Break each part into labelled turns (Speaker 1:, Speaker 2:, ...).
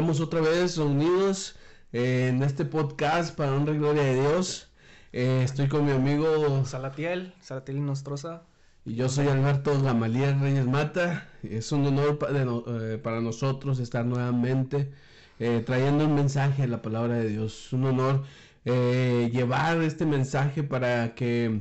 Speaker 1: estamos otra vez reunidos en este podcast para honra y gloria de Dios. Eh, estoy con mi amigo
Speaker 2: Salatiel, Salatiel Nostroza.
Speaker 1: Y yo soy Alberto Gamaliel Reyes Mata. Es un honor eh, para nosotros estar nuevamente eh, trayendo un mensaje de la palabra de Dios. Es un honor llevar este mensaje para que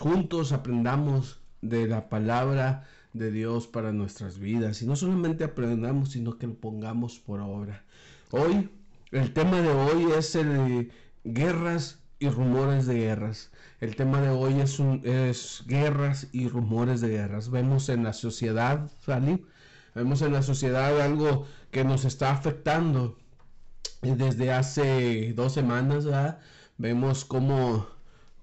Speaker 1: juntos aprendamos de la palabra de Dios para nuestras vidas. Y no solamente aprendamos, sino que lo pongamos por obra. Hoy, el tema de hoy es el guerras y rumores de guerras. El tema de hoy es, un, es guerras y rumores de guerras. Vemos en la sociedad, ¿sale? Vemos en la sociedad algo que nos está afectando desde hace dos semanas. Vemos cómo,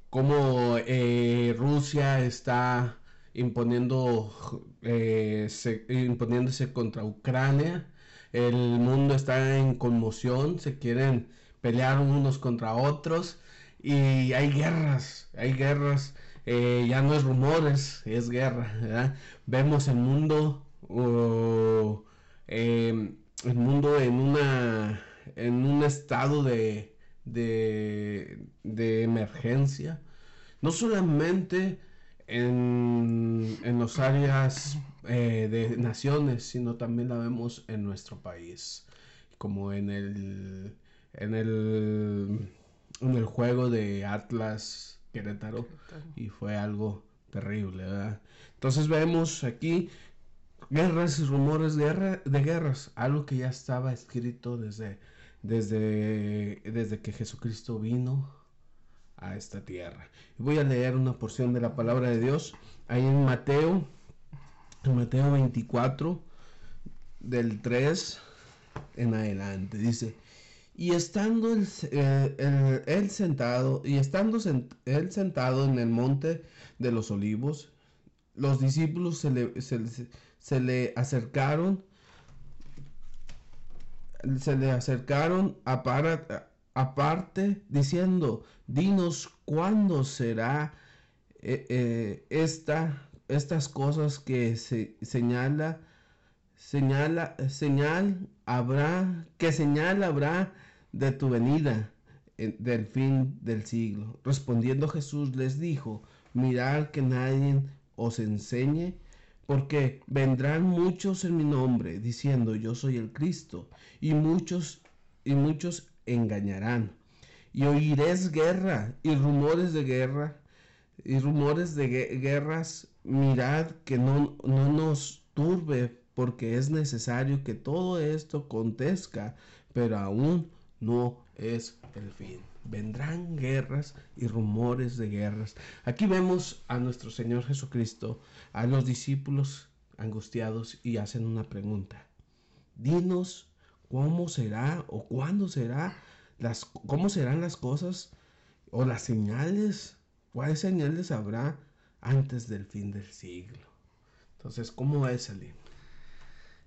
Speaker 1: cómo eh, Rusia está imponiendo, eh, imponiéndose contra Ucrania. El mundo está en conmoción, se quieren pelear unos contra otros y hay guerras, hay guerras. Eh, ya no es rumores, es guerra. Vemos el mundo, em, el mundo en una, en un estado de, de, de emergencia. No solamente en, en las áreas eh, de naciones, sino también la vemos en nuestro país, como en el, en el, en el juego de Atlas Querétaro, y fue algo terrible, ¿verdad? Entonces vemos aquí guerras y rumores de, de guerras, algo que ya estaba escrito desde, desde, desde que Jesucristo vino a esta tierra. Voy a leer una porción de la palabra de Dios ahí en Mateo, en Mateo 24, del 3 en adelante. Dice, y estando eh, él, sentado, y estando él sentado en el monte de los olivos, los discípulos se le, se le acercaron, se le acercaron a para aparte diciendo, dinos cuándo será eh, eh, esta, estas cosas que se señala, señala, señal habrá, que señal habrá de tu venida del fin del siglo. Respondiendo Jesús les dijo, mirad que nadie os enseñe, porque vendrán muchos en mi nombre, diciendo yo soy el Cristo, y muchos, y muchos engañarán. Y oiréis guerra y rumores de guerra y rumores de guerras. Mirad que no, no nos turbe porque es necesario que todo esto acontezca, pero aún no es el fin. Vendrán guerras y rumores de guerras. Aquí vemos a nuestro Señor Jesucristo, a los discípulos angustiados y hacen una pregunta. Dinos cómo será o cuándo será, las, cómo serán las cosas o las señales, cuáles señales habrá antes del fin del siglo. Entonces, ¿cómo va a salir?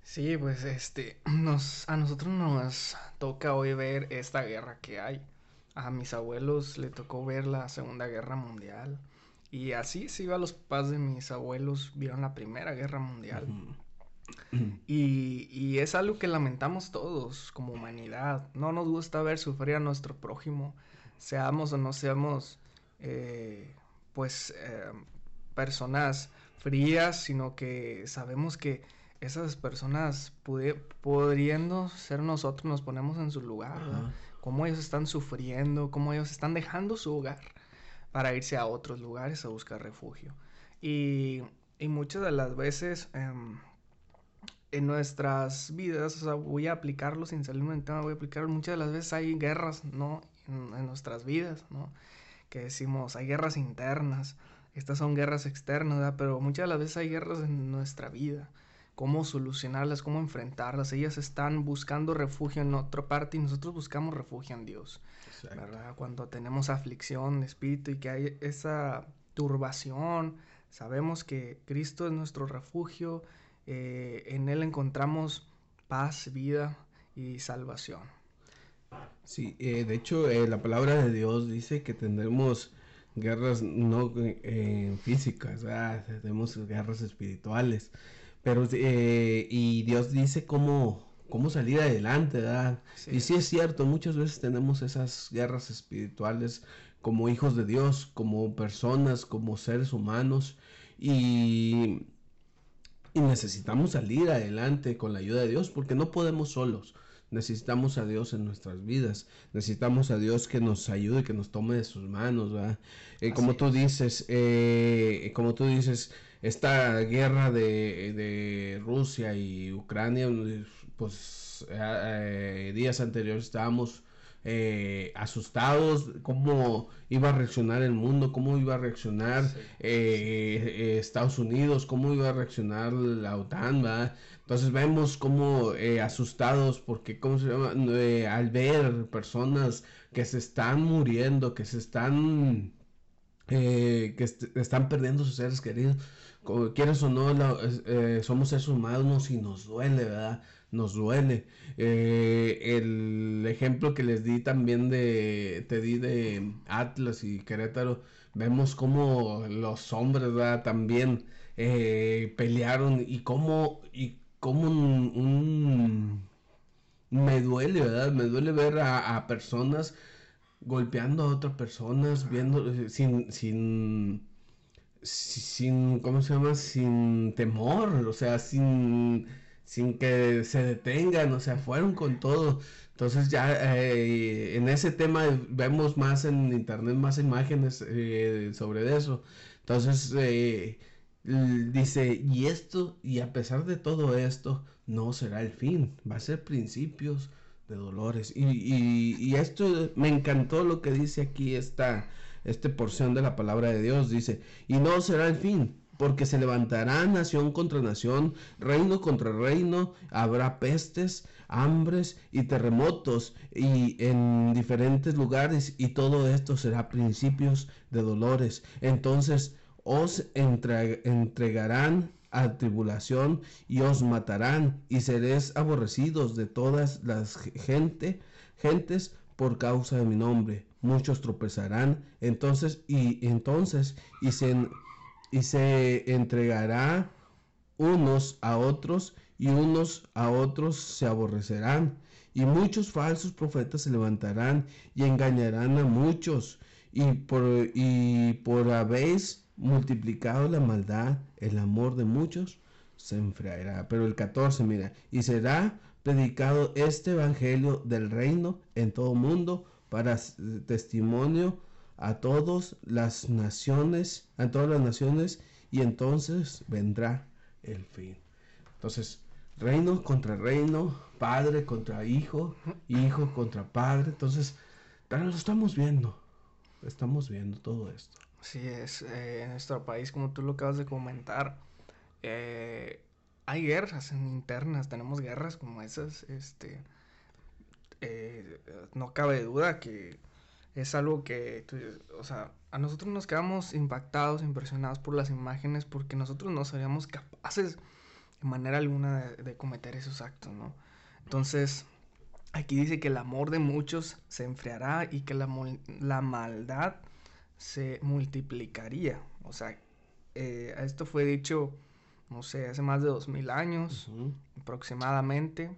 Speaker 2: Sí, pues este, nos, a nosotros nos toca hoy ver esta guerra que hay. A mis abuelos le tocó ver la Segunda Guerra Mundial. Y así se iba a los papás de mis abuelos, vieron la Primera Guerra Mundial. Y, es algo que lamentamos todos como humanidad. No nos gusta ver sufrir a nuestro prójimo, seamos o no seamos, eh, pues, eh, personas frías, sino que sabemos que esas personas pudiendo ser nosotros nos ponemos en su lugar, cómo ellos están sufriendo, cómo ellos están dejando su hogar para irse a otros lugares a buscar refugio. Y, muchas de las veces... Em, en nuestras vidas, o sea, voy a aplicarlo sin salirme del tema, voy a aplicarlo. Muchas de las veces hay guerras, ¿no? En, nuestras vidas, ¿no? Que decimos, hay guerras internas, estas son guerras externas, ¿verdad? Pero muchas de las veces hay guerras en nuestra vida. Cómo solucionarlas, cómo enfrentarlas. Ellas están buscando refugio en otra parte y nosotros buscamos refugio en Dios, ¿verdad? Cuando tenemos aflicción de espíritu y que hay esa turbación, sabemos que Cristo es nuestro refugio eh, en Él encontramos paz, vida y salvación.
Speaker 1: Sí, eh, de hecho eh, la palabra de Dios dice que tendremos guerras no físicas, tenemos guerras espirituales, pero y Dios dice cómo, cómo salir adelante, ¿verdad? Y sí es cierto, muchas veces tenemos esas guerras espirituales como hijos de Dios, como personas, como seres humanos y, y necesitamos salir adelante con la ayuda de Dios porque no podemos solos. Necesitamos a Dios en nuestras vidas. Necesitamos a Dios que nos ayude, que nos tome de sus manos, ¿verdad? Eh, como tú dices, eh, como tú dices, esta guerra de, de Rusia y Ucrania, pues eh, días anteriores estábamos eh, asustados, cómo iba a reaccionar el mundo, cómo iba a reaccionar eh, Estados Unidos, cómo iba a reaccionar la OTAN, ¿verdad? Entonces vemos como asustados porque, ¿cómo se llama? al ver personas que se están muriendo, que se están, que están perdiendo sus seres queridos, quieres o no, somos seres humanos y nos duele, ¿verdad? Nos duele. Eh, el ejemplo que les di también de, te di de Atlas y Querétaro, vemos como los hombres, También eh, pelearon y cómo, y cómo un, me duele, ¿verdad? Me duele ver a, personas golpeando a otras personas, viendo eh, sin, sin, sin, ¿cómo se llama? Sin temor, o sea, sin sin que se detengan, o sea, fueron con todo. Entonces ya eh, en ese tema vemos más en internet, más imágenes eh, sobre eso. Entonces eh, dice, y esto, y a pesar de todo esto, no será el fin, va a ser principios de dolores. Y, y, esto me encantó lo que dice aquí esta, esta porción de la palabra de Dios. Dice, y no será el fin, porque se levantará nación contra nación, reino contra reino, habrá pestes, hambres y terremotos y en diferentes lugares y todo esto será principios de dolores. Entonces os entregarán a tribulación y os matarán y seréis aborrecidos de todas las gente, gentes por causa de mi nombre. Muchos tropezarán entonces y entonces y y se entregará unos a otros y unos a otros se aborrecerán. Y muchos falsos profetas se levantarán y engañarán a muchos. Y por, y por habéis multiplicado la maldad el amor de muchos se enfriará. Pero el 14 mira y será predicado este evangelio del reino en todo mundo para testimonio a todas las naciones, a todas las naciones, y entonces vendrá el fin. Entonces, reino contra reino, padre contra hijo, hijo contra padre. Entonces, pero lo estamos viendo, estamos viendo todo esto.
Speaker 2: Sí, es eh, en nuestro país, como tú lo acabas de comentar, eh, hay guerras internas, tenemos guerras como esas, este, eh, no cabe duda que es algo que, o sea, a nosotros nos quedamos impactados, impresionados por las imágenes porque nosotros no seríamos capaces de manera alguna de, cometer esos actos, ¿no? Entonces, aquí dice que el amor de muchos se enfriará y que la, la maldad se multiplicaría. O sea, eh, esto fue dicho, no sé, hace más de dos mil años aproximadamente.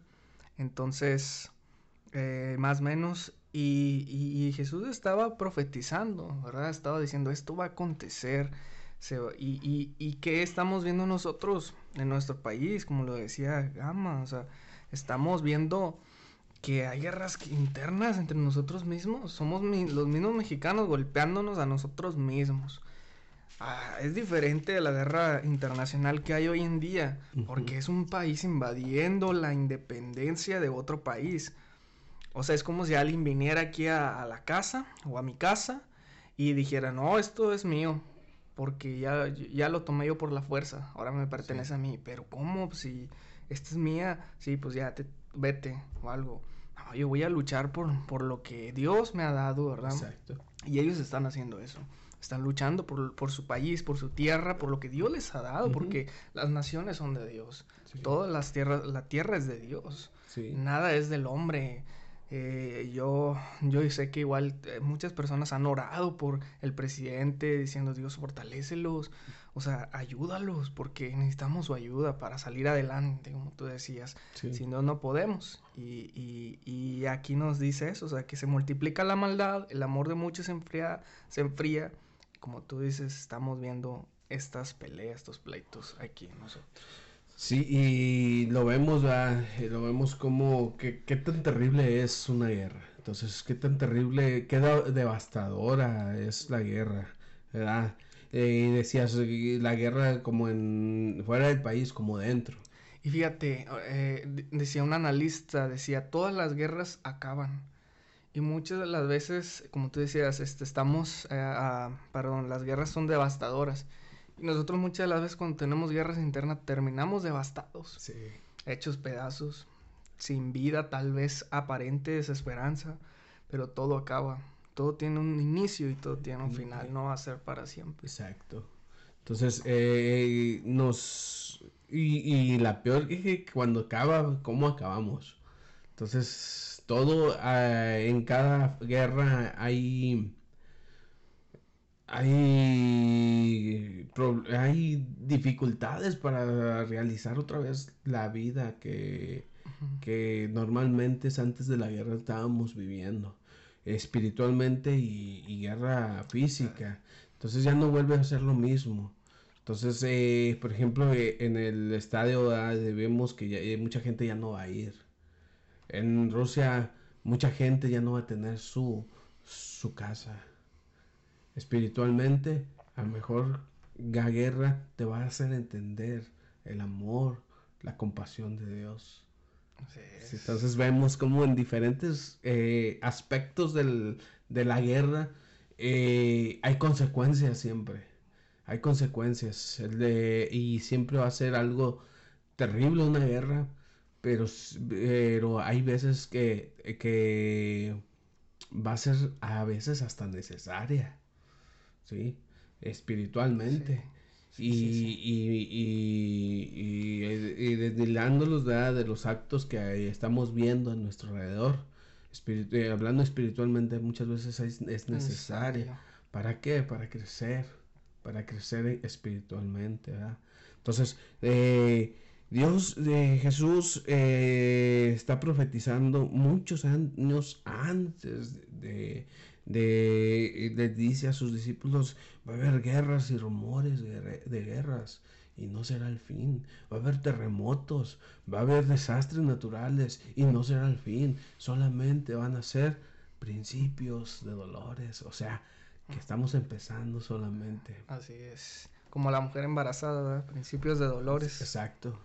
Speaker 2: Entonces, eh, más o menos, y, Jesús estaba profetizando, ¿verdad? Estaba diciendo, esto va a acontecer. y, y, qué estamos viendo nosotros en nuestro país? Como lo decía Gama, o sea, estamos viendo que hay guerras internas entre nosotros mismos. Somos los mismos mexicanos golpeándonos a nosotros mismos. Ah, es diferente de la guerra internacional que hay hoy en día, porque es un país invadiendo la independencia de otro país. O sea, es como si alguien viniera aquí a, la casa o a mi casa y dijera, no, esto es mío, porque ya, ya lo tomé yo por la fuerza, ahora me pertenece a mí. Pero ¿cómo? Si esta es mía, sí, pues ya te, vete o algo. No, yo voy a luchar por, por lo que Dios me ha dado, ¿verdad? Exacto. Y ellos están haciendo eso. Están luchando por, su país, por su tierra, por lo que Dios les ha dado, porque las naciones son de Dios. Todas las tierras, la tierra es de Dios. Nada es del hombre Eh, yo, yo sé que igual eh, muchas personas han orado por el presidente diciendo Dios fortalécelos, o sea, ayúdalos porque necesitamos su ayuda para salir adelante, como tú decías. Si no, no podemos. Y, y, y, aquí nos dice eso, o sea, que se multiplica la maldad, el amor de muchos se enfría, se enfría. Como tú dices, estamos viendo estas peleas, estos pleitos aquí nosotros.
Speaker 1: Sí, y lo vemos, lo vemos como que qué tan terrible es una guerra. Entonces, qué tan terrible, qué devastadora es la guerra, ¿verdad? Eh, y decías, la guerra como en fuera del país, como dentro.
Speaker 2: Y fíjate, eh, decía un analista, decía, todas las guerras acaban. Y muchas de las veces, como tú decías, este, estamos, eh, perdón, las guerras son devastadoras. Y nosotros muchas de las veces cuando tenemos guerras internas terminamos devastados. Hechos pedazos, sin vida, tal vez aparente desesperanza, pero todo acaba. Todo tiene un inicio y todo tiene un final, no va a ser para siempre.
Speaker 1: Exacto. Entonces, eh, nos... Y, la peor es que cuando acaba, ¿cómo acabamos? Entonces, todo ah, en cada guerra hay hay, hay dificultades para realizar otra vez la vida que, que normalmente antes de la guerra estábamos viviendo, espiritualmente y, guerra física. Entonces ya no vuelve a ser lo mismo. Entonces, eh, por ejemplo, eh, en el estadio vemos que ya, eh, mucha gente ya no va a ir. En Rusia, mucha gente ya no va a tener su, su casa espiritualmente, a lo mejor la guerra te va a hacer entender el amor, la compasión de Dios. Entonces vemos como en diferentes eh, aspectos del, de la guerra eh, hay consecuencias siempre. Hay consecuencias. y siempre va a ser algo terrible una guerra, pero, pero hay veces que, que va a ser a veces hasta necesaria. ¿Sí? Espiritualmente. y, y, y, y, destilándolos de los actos que estamos viendo a nuestro alrededor. Eh, hablando espiritualmente muchas veces es, necesario. ¿Para qué? Para crecer, para crecer espiritualmente. Entonces, eh, Dios, eh, Jesús está profetizando muchos años antes de, de, le dice a sus discípulos, va a haber guerras y rumores de, guerras y no será el fin. Va a haber terremotos, va a haber desastres naturales y no será el fin. Solamente van a ser principios de dolores. O sea, que estamos empezando solamente.
Speaker 2: Así es. Como la mujer embarazada, principios de dolores.
Speaker 1: Exacto.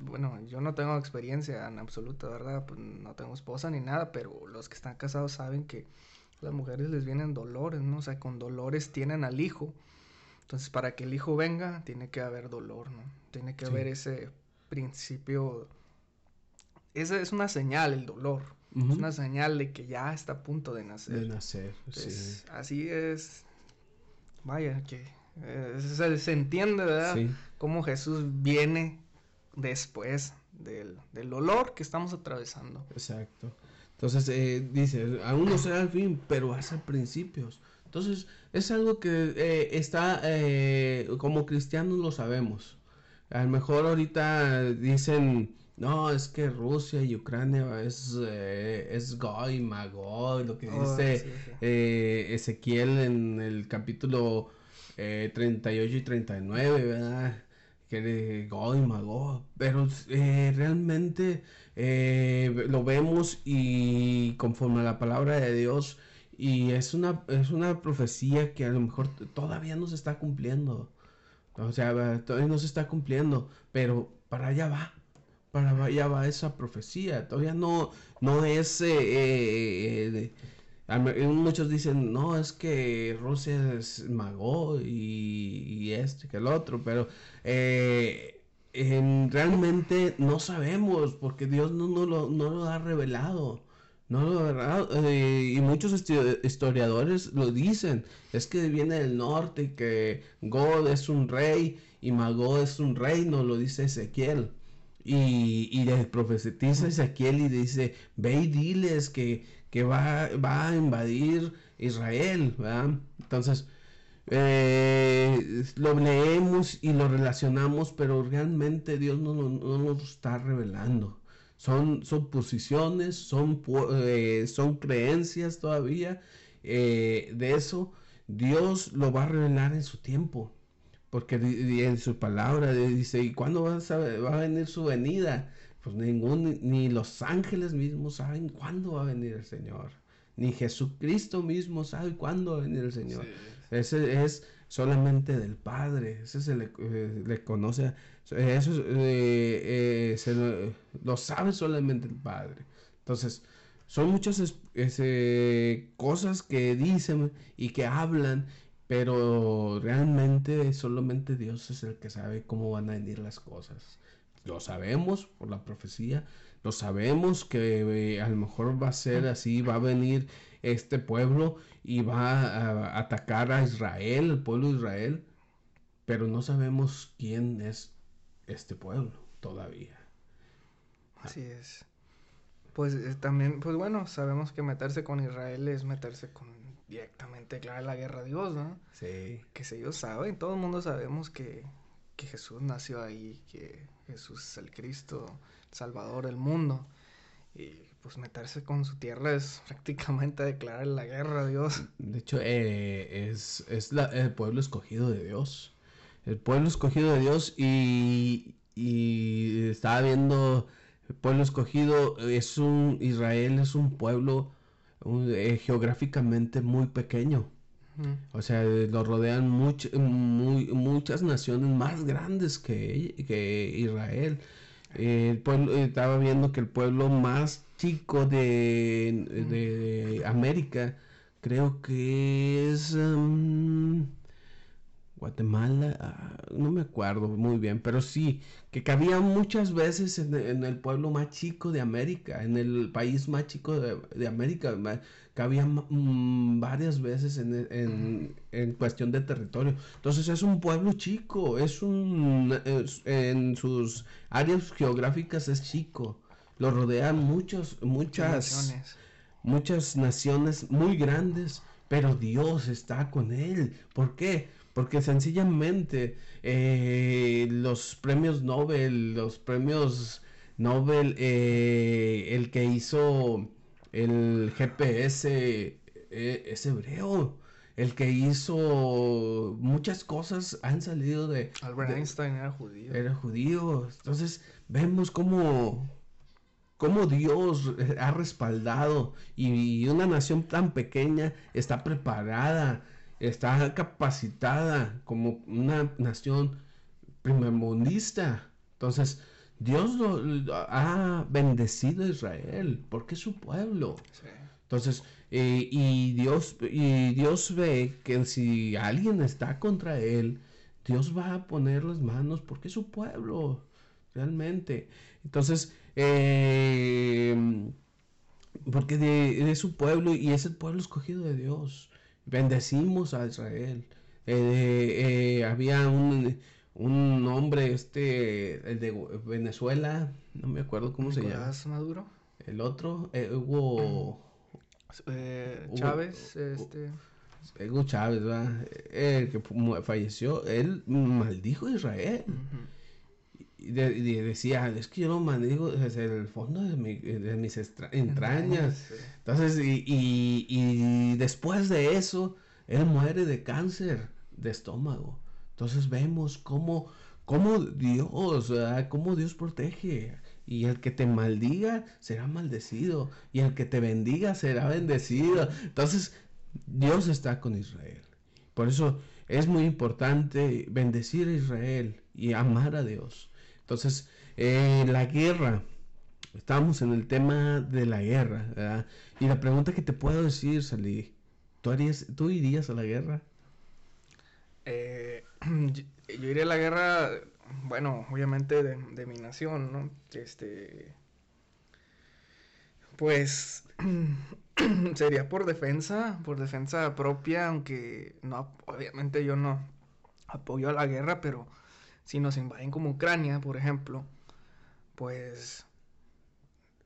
Speaker 2: Bueno, yo no tengo experiencia en absoluto, ¿verdad? Pues no tengo esposa ni nada, pero los que están casados saben que las mujeres les vienen dolores, ¿no? O sea, con dolores tienen al hijo. Entonces, para que el hijo venga, tiene que haber dolor, ¿no? Tiene que haber ese principio. Esa es una señal, el dolor. Es una señal de que ya está a punto de nacer.
Speaker 1: De nacer, sí.
Speaker 2: Así es. Vaya, que eh, se, entiende, ¿verdad? Sí. Cómo Jesús viene después del, del dolor que estamos atravesando.
Speaker 1: Exacto. Entonces eh, dice, aún no será el fin, pero hace principios. Entonces es algo que eh, está, eh, como cristianos lo sabemos. A lo mejor ahorita dicen, no, es que Rusia y Ucrania es, es Goy, Magog, lo que oh, dice Ezequiel en el capítulo 38 y 39, ¿verdad? Que Goy, Magog. Pero realmente eh, lo vemos y conforme a la palabra de Dios y es una, es una profecía que a lo mejor todavía no se está cumpliendo. O sea, todavía no se está cumpliendo, pero para allá va. Para allá va esa profecía. Todavía no, no es... Eh, eh, muchos dicen, no, es que Rusia es mago y, y esto y que el otro, pero realmente no sabemos porque Dios no, no, lo, no lo ha revelado. No lo eh, y muchos historiadores lo dicen. Es que viene del norte y que God es un rey y Magó es un reino, lo dice Ezequiel. Y, y le profetiza Ezequiel y dice, ve y diles que, que va, va a invadir Israel, ¿verdad? Entonces, eh, lo leemos y lo relacionamos, pero realmente Dios no, no, nos está revelando. Son, son posiciones, son, eh, son creencias todavía eh, de eso. Dios lo va a revelar en su tiempo. Porque en su palabra dice, ¿y cuándo va a, va a venir su venida? Pues ningún, ni los ángeles mismos saben cuándo va a venir el Señor. Ni Jesucristo mismo sabe cuándo va a venir el Señor. Ese es solamente del Padre. Ese se le, eh, conoce. Eso eh, eh, se lo, sabe solamente el Padre. Entonces, son muchas cosas que dicen y que hablan pero realmente solamente Dios es el que sabe cómo van a venir las cosas. Lo sabemos por la profecía, lo sabemos que eh, a lo mejor va a ser así, va a venir este pueblo y va a atacar a Israel, el pueblo de Israel, pero no sabemos quién es este pueblo todavía.
Speaker 2: Así es. Pues eh, también, pues bueno, sabemos que meterse con Israel es meterse con directamente declarar la guerra a Dios, ¿no?
Speaker 1: Sí.
Speaker 2: Que si ellos saben, todo el mundo sabemos que, que Jesús nació ahí, que Jesús es el Cristo, el Salvador del mundo. Y pues meterse con su tierra es prácticamente declarar la guerra a Dios.
Speaker 1: De hecho, eh, es, es la, el pueblo escogido de Dios. El pueblo escogido de Dios y, y estaba viendo, el pueblo escogido es un, Israel es un pueblo eh, geográficamente muy pequeño. O sea, lo rodean muy, muchas naciones más grandes que, que Israel. el pueblo, estaba viendo que el pueblo más chico de, de, América creo que es... Um, Guatemala, ah, no me acuerdo muy bien, pero sí, que cabía muchas veces en, el pueblo más chico de América, en el país más chico de, América, cabía mm, varias veces en, cuestión de territorio. Entonces es un pueblo chico, es un, en sus áreas geográficas es chico, lo rodean muchos, muchas, muchas naciones muy grandes, pero Dios está con él. ¿Por qué? Porque sencillamente eh, los premios Nobel, los premios Nobel, eh, el que hizo el GPS eh, es hebreo. El que hizo muchas cosas han salido de...
Speaker 2: Albert Einstein era judío.
Speaker 1: Era judío. Entonces vemos cómo, cómo Dios ha respaldado y una nación tan pequeña está preparada está capacitada como una nación primermundista. Entonces, Dios lo, ha bendecido a Israel porque es su pueblo. Entonces, eh, y, Dios, y Dios ve que si alguien está contra él, Dios va a poner las manos porque es su pueblo, realmente. Entonces, eh, porque de, de, su pueblo y es el pueblo escogido de Dios bendecimos a Israel. Eh, eh, había un, un, hombre, este, el de Venezuela, no me acuerdo cómo se llama.
Speaker 2: Maduro?
Speaker 1: El otro, Hugo,
Speaker 2: Chávez, este...
Speaker 1: Hugo Chávez, El que falleció, él maldijo a Israel. Y, decía, es que yo lo maldigo desde el fondo de, mis entrañas. Entonces, y, y, después de eso, él muere de cáncer de estómago. Entonces vemos cómo, cómo Dios, cómo Dios protege. Y el que te maldiga será maldecido. Y el que te bendiga será bendecido. Entonces, Dios está con Israel. Por eso es muy importante bendecir a Israel y amar a Dios. Entonces, eh, la guerra Estamos en el tema de la guerra. Y la pregunta que te puedo decir, Salí, ¿tú, harías, ¿tú irías a la guerra?
Speaker 2: Eh, yo, iría a la guerra, bueno, obviamente de, mi nación, ¿no? Este, pues sería por defensa, por defensa propia, aunque no, obviamente yo no apoyo a la guerra, pero si nos invaden como Ucrania, por ejemplo, pues,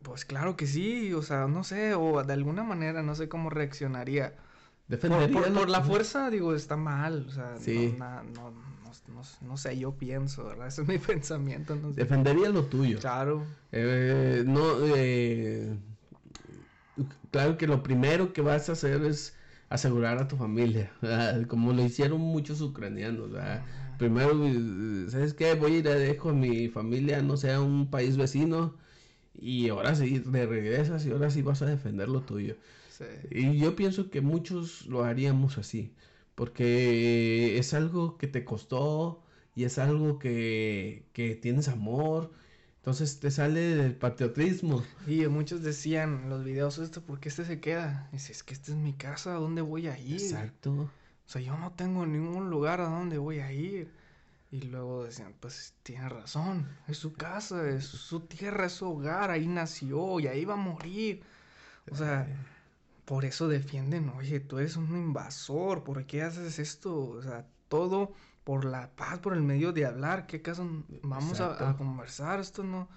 Speaker 2: pues claro que sí, o sea, no sé, o de alguna manera, no sé cómo reaccionaría.
Speaker 1: Defendería
Speaker 2: por, por- la fuerza, digo, está mal, o sea,
Speaker 1: Sí.
Speaker 2: no, no, no, no- no sé, yo pienso, ¿verdad? Ese es mi pensamiento, sé.
Speaker 1: Defendería lo tuyo.
Speaker 2: Claro,
Speaker 1: Eh, no, eh, claro que lo primero que vas a hacer es asegurar a tu familia, ¿verdad? como lo hicieron muchos ucranianos. ¿verdad? Primero, eh, ¿sabes qué? Voy a ir a dejo a mi familia, no sé, a un país vecino, y ahora sí, te regresas y ahora sí vas a defender lo tuyo.
Speaker 2: sí.
Speaker 1: Y yo pienso que muchos lo haríamos así, porque es algo que te costó y es algo que, que tienes amor, entonces te sale del patriotismo.
Speaker 2: Y muchos decían en los videos, ¿esto por qué este se queda? Dice, es que esta es mi casa, ¿a dónde voy a ir?
Speaker 1: Exacto.
Speaker 2: O sea, yo no tengo ningún lugar a donde voy a ir. Y luego decían, pues tiene razón, es su casa, es su tierra, es su hogar, ahí nació y ahí va a morir. O sea, por eso defienden, oye, tú eres un invasor, ¿por qué haces esto? O sea, todo por la paz, por el medio de hablar, ¿qué caso vamos a, a conversar? Esto no,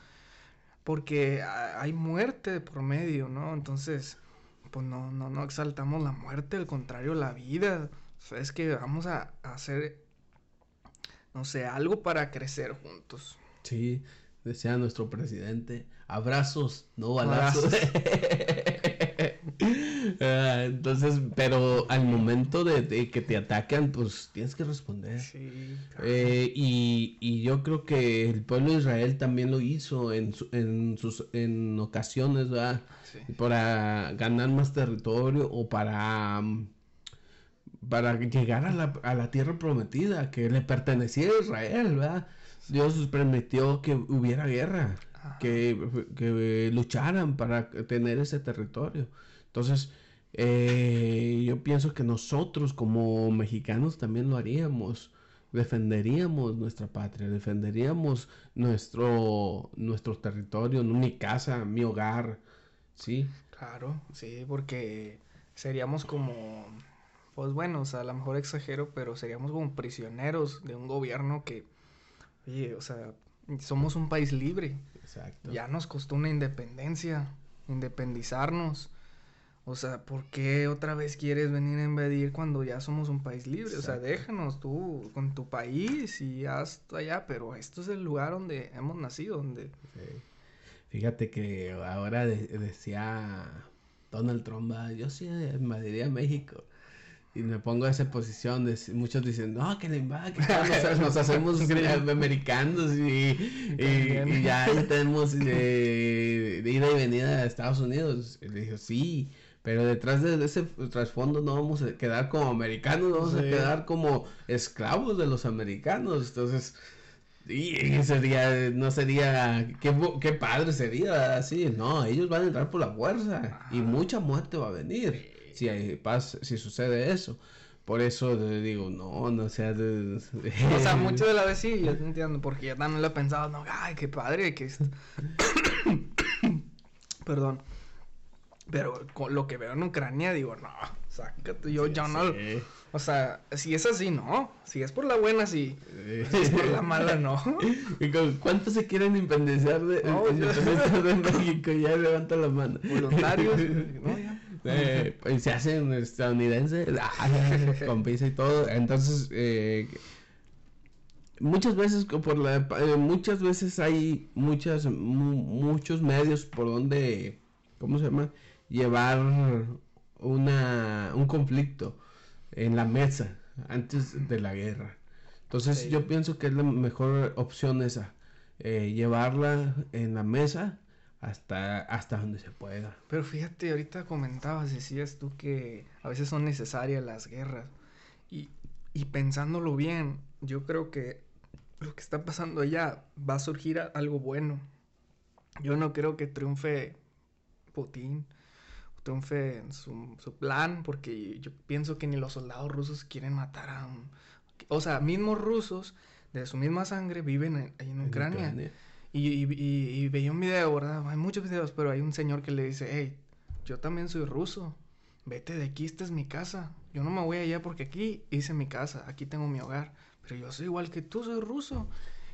Speaker 2: porque ha- hay muerte por medio, ¿no? Entonces, pues no, no, no exaltamos la muerte, al contrario, la vida. Sea, es que vamos a, a hacer, no sé, algo para crecer juntos.
Speaker 1: Sí, decía nuestro presidente, abrazos, no balazos. Ah, entonces, pero al momento de, de que te atacan, pues tienes que responder.
Speaker 2: Sí,
Speaker 1: Eh, y, y yo creo que el pueblo de Israel también lo hizo en, su- en sus en ocasiones, ¿verdad?
Speaker 2: sí.
Speaker 1: Para ganar más territorio o para, mm, para llegar a la, a la tierra prometida que le pertenecía a Israel, ¿verdad? Dios permitió que hubiera guerra,
Speaker 2: Ajá.
Speaker 1: que, que lucharan para tener ese territorio. Entonces, eh, yo pienso que nosotros como mexicanos también lo haríamos. Defenderíamos nuestra patria, defenderíamos nuestro, nuestro territorio, mi casa, mi hogar, ¿sí?
Speaker 2: Claro, sí, porque seríamos como, pues bueno, o sea, a lo mejor exagero, pero seríamos como prisioneros de un gobierno que, oye, o sea, somos un país libre.
Speaker 1: Exacto.
Speaker 2: Ya nos costó una independencia, independizarnos. O sea, ¿por qué otra vez quieres venir a invadir cuando ya somos un país libre? O sea, déjanos tú con tu país y hasta allá, pero esto es el lugar donde hemos nacido, donde...
Speaker 1: Sí. Fíjate que ahora de- decía Donald Trump, "Ah, yo sí invadiría México. Y me pongo a esa posición de muchos dicen, no, que le invada, que nos, nos hacemos eh, americanos y, y- ya tenemos eh, de ida y venida a Estados Unidos. Y le dije, sí, pero detrás de ese trasfondo no vamos a quedar como americanos, vamos a quedar como esclavos de los americanos. Entonces, y sería, no sería, qué, qué padre sería así, no, ellos van a entrar por la fuerza y
Speaker 2: Ajá.
Speaker 1: mucha muerte va a venir si hay paz, si sucede eso. Por eso digo, no, no sea de...
Speaker 2: O sea, mucho de la vez sí, yo te entiendo, porque yo también lo he pensado, no, ay, qué padre que es... Perdón. Pero con lo que veo en Ucrania, digo, no, sácate, yo ya no...
Speaker 1: Sí.
Speaker 2: O sea, si es así, no. Si es por la buena, sí.
Speaker 1: Sí.
Speaker 2: Si es por la mala, no.
Speaker 1: ¿Cuántos se quieren independizar de,
Speaker 2: No,
Speaker 1: independizar de México? Ya levanta la mano.
Speaker 2: Voluntarios. No, ya.
Speaker 1: Eh, se hacen estadounidenses con visa y todo. Entonces, eh, muchas veces por la, eh, muchas veces hay muchas mu- muchos medios por donde, ¿cómo se llama? Llevar una un conflicto en la mesa antes de la guerra. Entonces,
Speaker 2: Sí.
Speaker 1: yo pienso que es la mejor opción esa, eh, llevarla en la mesa hasta hasta donde se pueda.
Speaker 2: Pero fíjate, ahorita comentabas, decías tú que a veces son necesarias las guerras. Y, y pensándolo bien, yo creo que lo que está pasando allá va a surgir a- algo bueno. Yo no creo que triunfe Putin, triunfe en su, su plan, porque yo pienso que ni los soldados rusos quieren matar a un... O sea, mismos rusos de su misma sangre viven en en Ucrania. Y, y, y- y veía un video, ¿verdad? Hay muchos videos, pero hay un señor que le dice, hey, yo también soy ruso, vete de aquí, esta es mi casa. Yo no me voy allá porque aquí hice mi casa, aquí tengo mi hogar, pero yo soy igual que tú, soy ruso.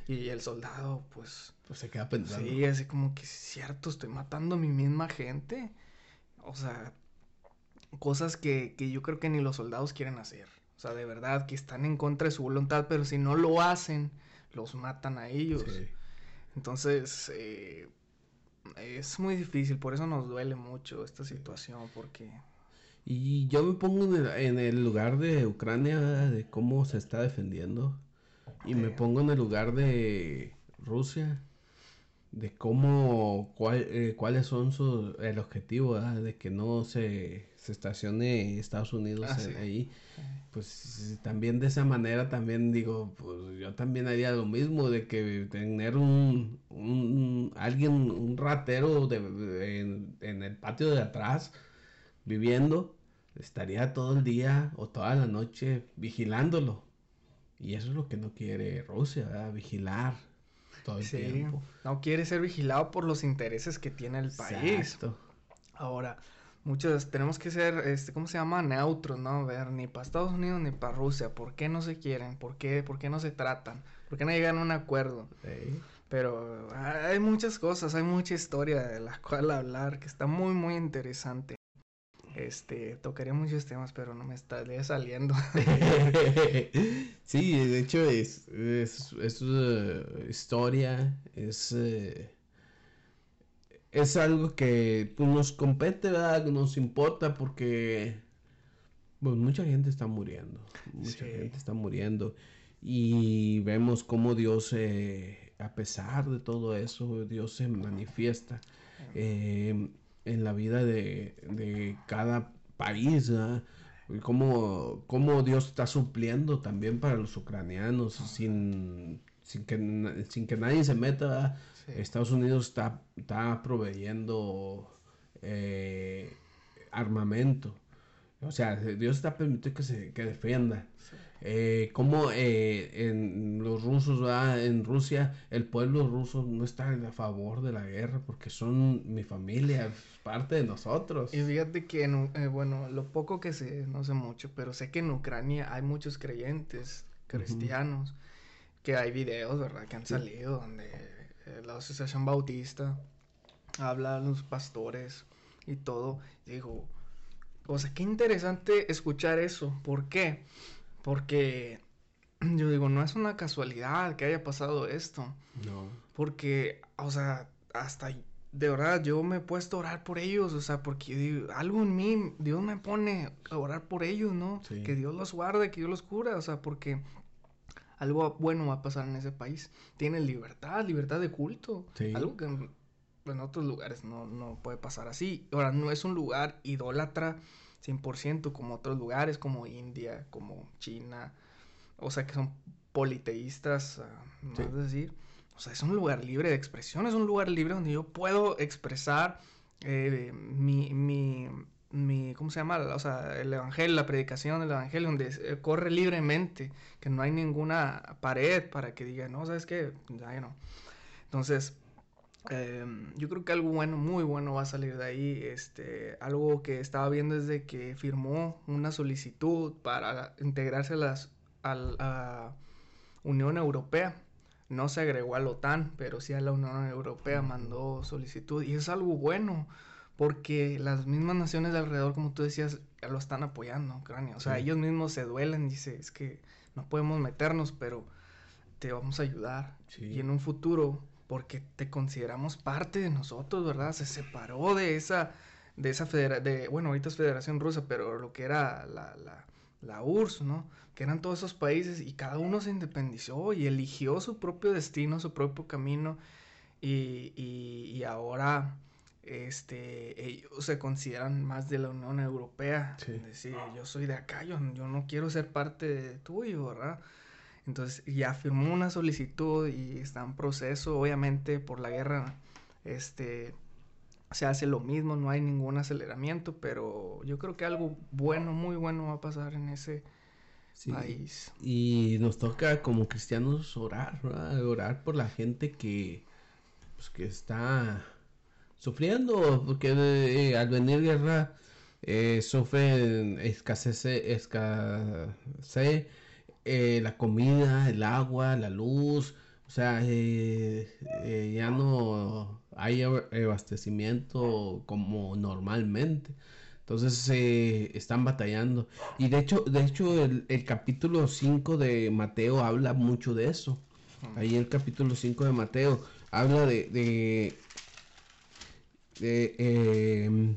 Speaker 2: Y el soldado, pues...
Speaker 1: Pues se queda pensando.
Speaker 2: Sí, así como que es cierto, estoy matando a mi misma gente. O sea, cosas que, que yo creo que ni los soldados quieren hacer. O sea, de verdad, que están en contra de su voluntad, pero si no lo hacen, los matan a ellos.
Speaker 1: Sí.
Speaker 2: Entonces, eh, es muy difícil, por eso nos duele mucho esta situación, porque...
Speaker 1: Y yo me pongo en el, en el lugar de Ucrania, de cómo se está defendiendo. Y me pongo en el lugar de Rusia, de cómo, cuál, eh, cuáles son su, el objetivo, ¿verdad? De que no se, se estacione Estados Unidos
Speaker 2: Ah,
Speaker 1: en-
Speaker 2: sí.
Speaker 1: ahí. Pues también de esa manera también digo, pues yo también haría lo mismo, de que tener un, un alguien, un ratero de, de- en, en el patio de atrás viviendo, estaría todo el día o toda la noche vigilándolo. Y eso es lo que no quiere Rusia, ¿verdad? Vigilar todo el
Speaker 2: Sí,
Speaker 1: tiempo.
Speaker 2: no quiere ser vigilado por los intereses que tiene el país.
Speaker 1: Exacto.
Speaker 2: Ahora, muchos tenemos que ser, este, ¿cómo se llama? Neutros, ¿no? Ver ni para Estados Unidos ni para Rusia. ¿Por qué no se quieren? ¿Por qué, por qué no se tratan? ¿Por qué no llegan a un acuerdo?
Speaker 1: Sí.
Speaker 2: Pero hay muchas cosas, hay mucha historia de la cual hablar que está muy, muy interesante. Este, tocaría muchos temas, pero no me estaría saliendo.
Speaker 1: sí, de hecho es, es, es, eh, historia, es, eh, es algo que pues, nos compete, ¿verdad? Nos importa porque pues, mucha gente está muriendo, mucha
Speaker 2: Sí.
Speaker 1: gente está muriendo y vemos cómo Dios, eh, a pesar de todo eso, Dios se manifiesta eh, en la vida de, de cada país, ¿verdad? Cómo, cómo Dios está supliendo también para los ucranianos sin, sin, que, sin que nadie se meta. Estados Unidos está, está proveyendo eh, armamento. O sea, Dios está permitiendo que se que defienda.
Speaker 2: Sí.
Speaker 1: Eh, como eh, en los rusos, ¿verdad? en Rusia, el pueblo ruso no está a favor de la guerra porque son mi familia, parte de nosotros.
Speaker 2: Y fíjate que, en eh, bueno, lo poco que sé, no sé mucho, pero sé que en Ucrania hay muchos creyentes cristianos, que hay videos, ¿verdad?, que han
Speaker 1: Sí.
Speaker 2: salido donde eh, la Asociación Bautista habla a los pastores y todo. Digo, o sea, qué interesante escuchar eso. ¿Por qué? Porque yo digo, no es una casualidad que haya pasado esto.
Speaker 1: No.
Speaker 2: Porque, o sea, hasta de verdad yo me he puesto a orar por ellos, o sea, porque digo, algo en mí, Dios me pone a orar por ellos, ¿no?
Speaker 1: Sí.
Speaker 2: Que Dios los guarde, que Dios los cura, o sea, porque algo bueno va a pasar en ese país. Tienen libertad, libertad de culto,
Speaker 1: Sí.
Speaker 2: algo que en, en otros lugares no, no puede pasar así. Ahora, no es un lugar idólatra 100% como otros lugares, como India, como China, o sea, que son politeístas, ah, más
Speaker 1: Sí.
Speaker 2: decir. O sea, es un lugar libre de expresión, es un lugar libre donde yo puedo expresar eh, mi, mi, mi, ¿cómo se llama? O sea, el evangelio, la predicación del evangelio, donde eh, corre libremente, que no hay ninguna pared para que diga, no, ¿sabes qué? Ya no. Entonces, eh, yo creo que algo bueno, muy bueno va a salir de ahí. Este, algo que estaba viendo es de que firmó una solicitud para integrarse a las, a la Unión Europea. No se agregó a la OTAN, pero sí a la Unión Europea mandó solicitud. Y es algo bueno, porque las mismas naciones de alrededor, como tú decías, lo están apoyando, Ucrania. O sea,
Speaker 1: Sí.
Speaker 2: ellos mismos se duelen, dice, es que no podemos meternos, pero te vamos a ayudar.
Speaker 1: Sí.
Speaker 2: Y en un futuro, porque te consideramos parte de nosotros, ¿verdad? Se separó de esa, de esa federación, de, bueno, ahorita es Federación Rusa, pero lo que era la, la, la URSS, ¿no? Que eran todos esos países y cada uno se independizó y eligió su propio destino, su propio camino y, y, y ahora este, ellos se consideran más de la Unión Europea.
Speaker 1: Sí.
Speaker 2: Decir, yo soy de acá, yo, yo no quiero ser parte de tuyo, ¿verdad? Entonces ya firmó una solicitud y está en proceso, obviamente por la guerra, este, se hace lo mismo, no hay ningún aceleramiento, pero yo creo que algo bueno, muy bueno va a pasar en ese
Speaker 1: Sí.
Speaker 2: país.
Speaker 1: Y nos toca como cristianos orar, ¿verdad? Orar por la gente que, pues, que está sufriendo, porque eh, al venir guerra eh, sufren escasez, escasez eh, la comida, el agua, la luz, o sea, eh, eh, ya no hay abastecimiento como normalmente. Entonces están batallando. Y de hecho, de hecho el, capítulo 5 de Mateo habla mucho de eso. Ahí el capítulo 5 de Mateo habla de... de, em,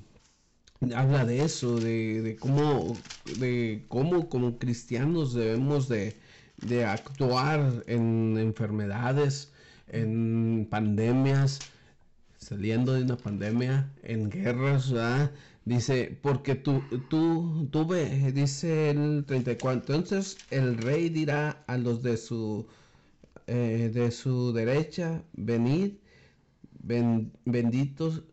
Speaker 1: habla de eso, de, de, cómo, de cómo como cristianos debemos de, de actuar en enfermedades, en pandemias, saliendo de una pandemia, en guerras. Dice, porque tú, tú, tú ve, dice el 34, entonces el rey dirá a los de su, eh, de su derecha, venid, benditos,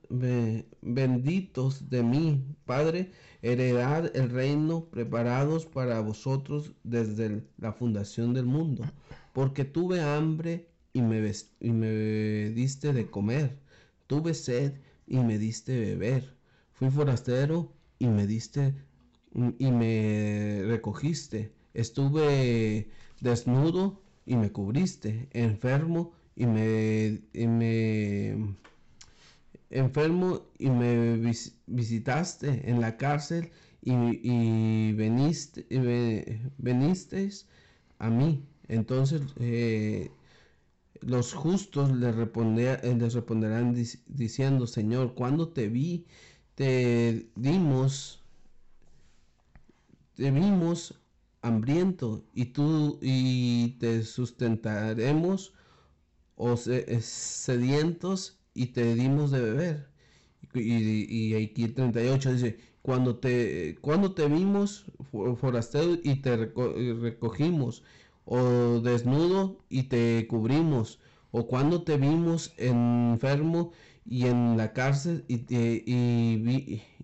Speaker 1: benditos de mí, Padre, heredad el reino preparados para vosotros desde la fundación del mundo, porque tuve hambre y me, y me diste de comer, tuve sed y me diste beber Fui forastero y me diste y me recogiste. Estuve desnudo y me cubriste. Enfermo y me, me enfermo y me visitaste en la cárcel y, y veniste, venisteis a mí. Entonces eh, los justos les, les responderán diciendo, Señor, cuando te vi te dimos, te vimos hambriento y tú y te sustentaremos o sedientos y te dimos de beber. Y, y, aquí el 38 dice, cuando te, cuando te vimos forastero y te recogimos, o desnudo y te cubrimos, o cuando te vimos enfermo y en la cárcel y,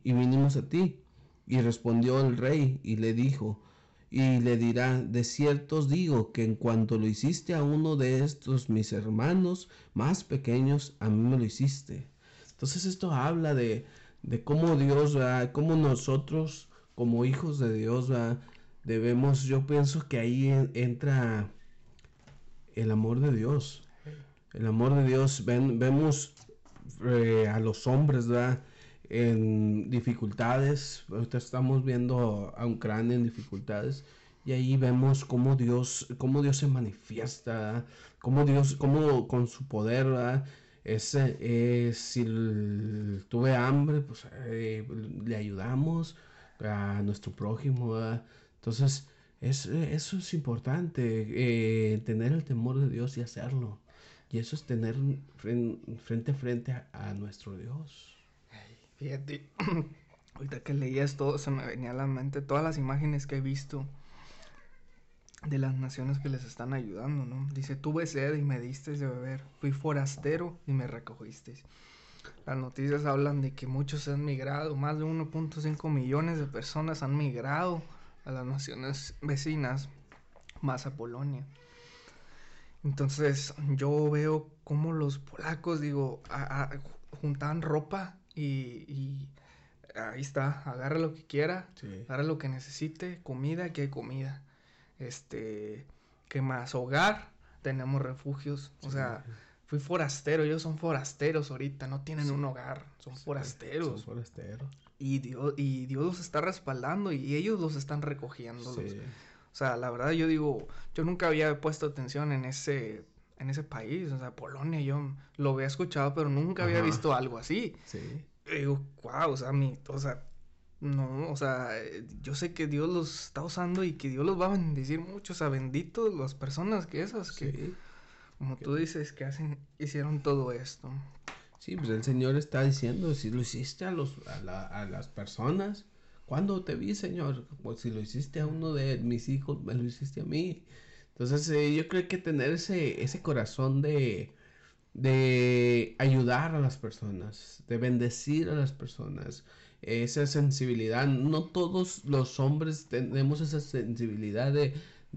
Speaker 1: vinimos a ti. Y respondió el rey y le dijo, y le dirá, de cierto os digo que en cuanto lo hiciste a uno de estos mis hermanos más pequeños, a mí me lo hiciste. Entonces esto habla de, de cómo Dios, va cómo nosotros como hijos de Dios va debemos, yo pienso que ahí entra el amor de Dios. El amor de Dios, vemos eh, a los hombres, ¿verdad? En dificultades. Estamos viendo a Ucrania en dificultades. Y ahí vemos cómo Dios, cómo Dios se manifiesta, cómo Dios, cómo con su poder, ¿verdad? Ese, eh, si tuve hambre, pues eh, le ayudamos a nuestro prójimo. Entonces, eso es importante, tener el temor de Dios y hacerlo. Y eso es tener frente a frente a, nuestro Dios.
Speaker 2: Fíjate, ahorita que leías todo, se me venía a la mente todas las imágenes que he visto de las naciones que les están ayudando, ¿no? Dice, tuve sed y me diste de beber, fui forastero y me recogiste. Las noticias hablan de que muchos han migrado, más de 1.5 millones de personas han migrado a las naciones vecinas, más a Polonia. Entonces yo veo cómo los polacos, digo, juntaban ropa y, ahí está, agarra lo que quiera, agarra lo que necesite, comida, que hay comida. Este, ¿qué más? Hogar, tenemos refugios, o sea, fui forastero, ellos son forasteros ahorita, no tienen un hogar, son forasteros.
Speaker 1: Son forasteros.
Speaker 2: Y Dios, y Dios los está respaldando y ellos los están recogiendo. O sea, la verdad yo digo, yo nunca había puesto atención en ese, en ese país, o sea, Polonia, yo lo había escuchado, pero nunca había visto algo así. Sí. Y digo, wow, o sea, mi, o sea, no, o sea, yo sé que Dios los está usando y que Dios los va a bendecir mucho, o sea, benditos las personas que esas que, como tú dices, que hacen, hicieron todo esto.
Speaker 1: Sí, pues el Señor está diciendo, si lo hiciste a, los, a, a las personas, ¿Cuándo te vi, Señor? Pues si lo hiciste a uno de mis hijos, me lo hiciste a mí. Entonces eh, yo creo que tener ese, ese corazón de, de ayudar a las personas, de bendecir a las personas, esa sensibilidad. No todos los hombres tenemos esa sensibilidad de,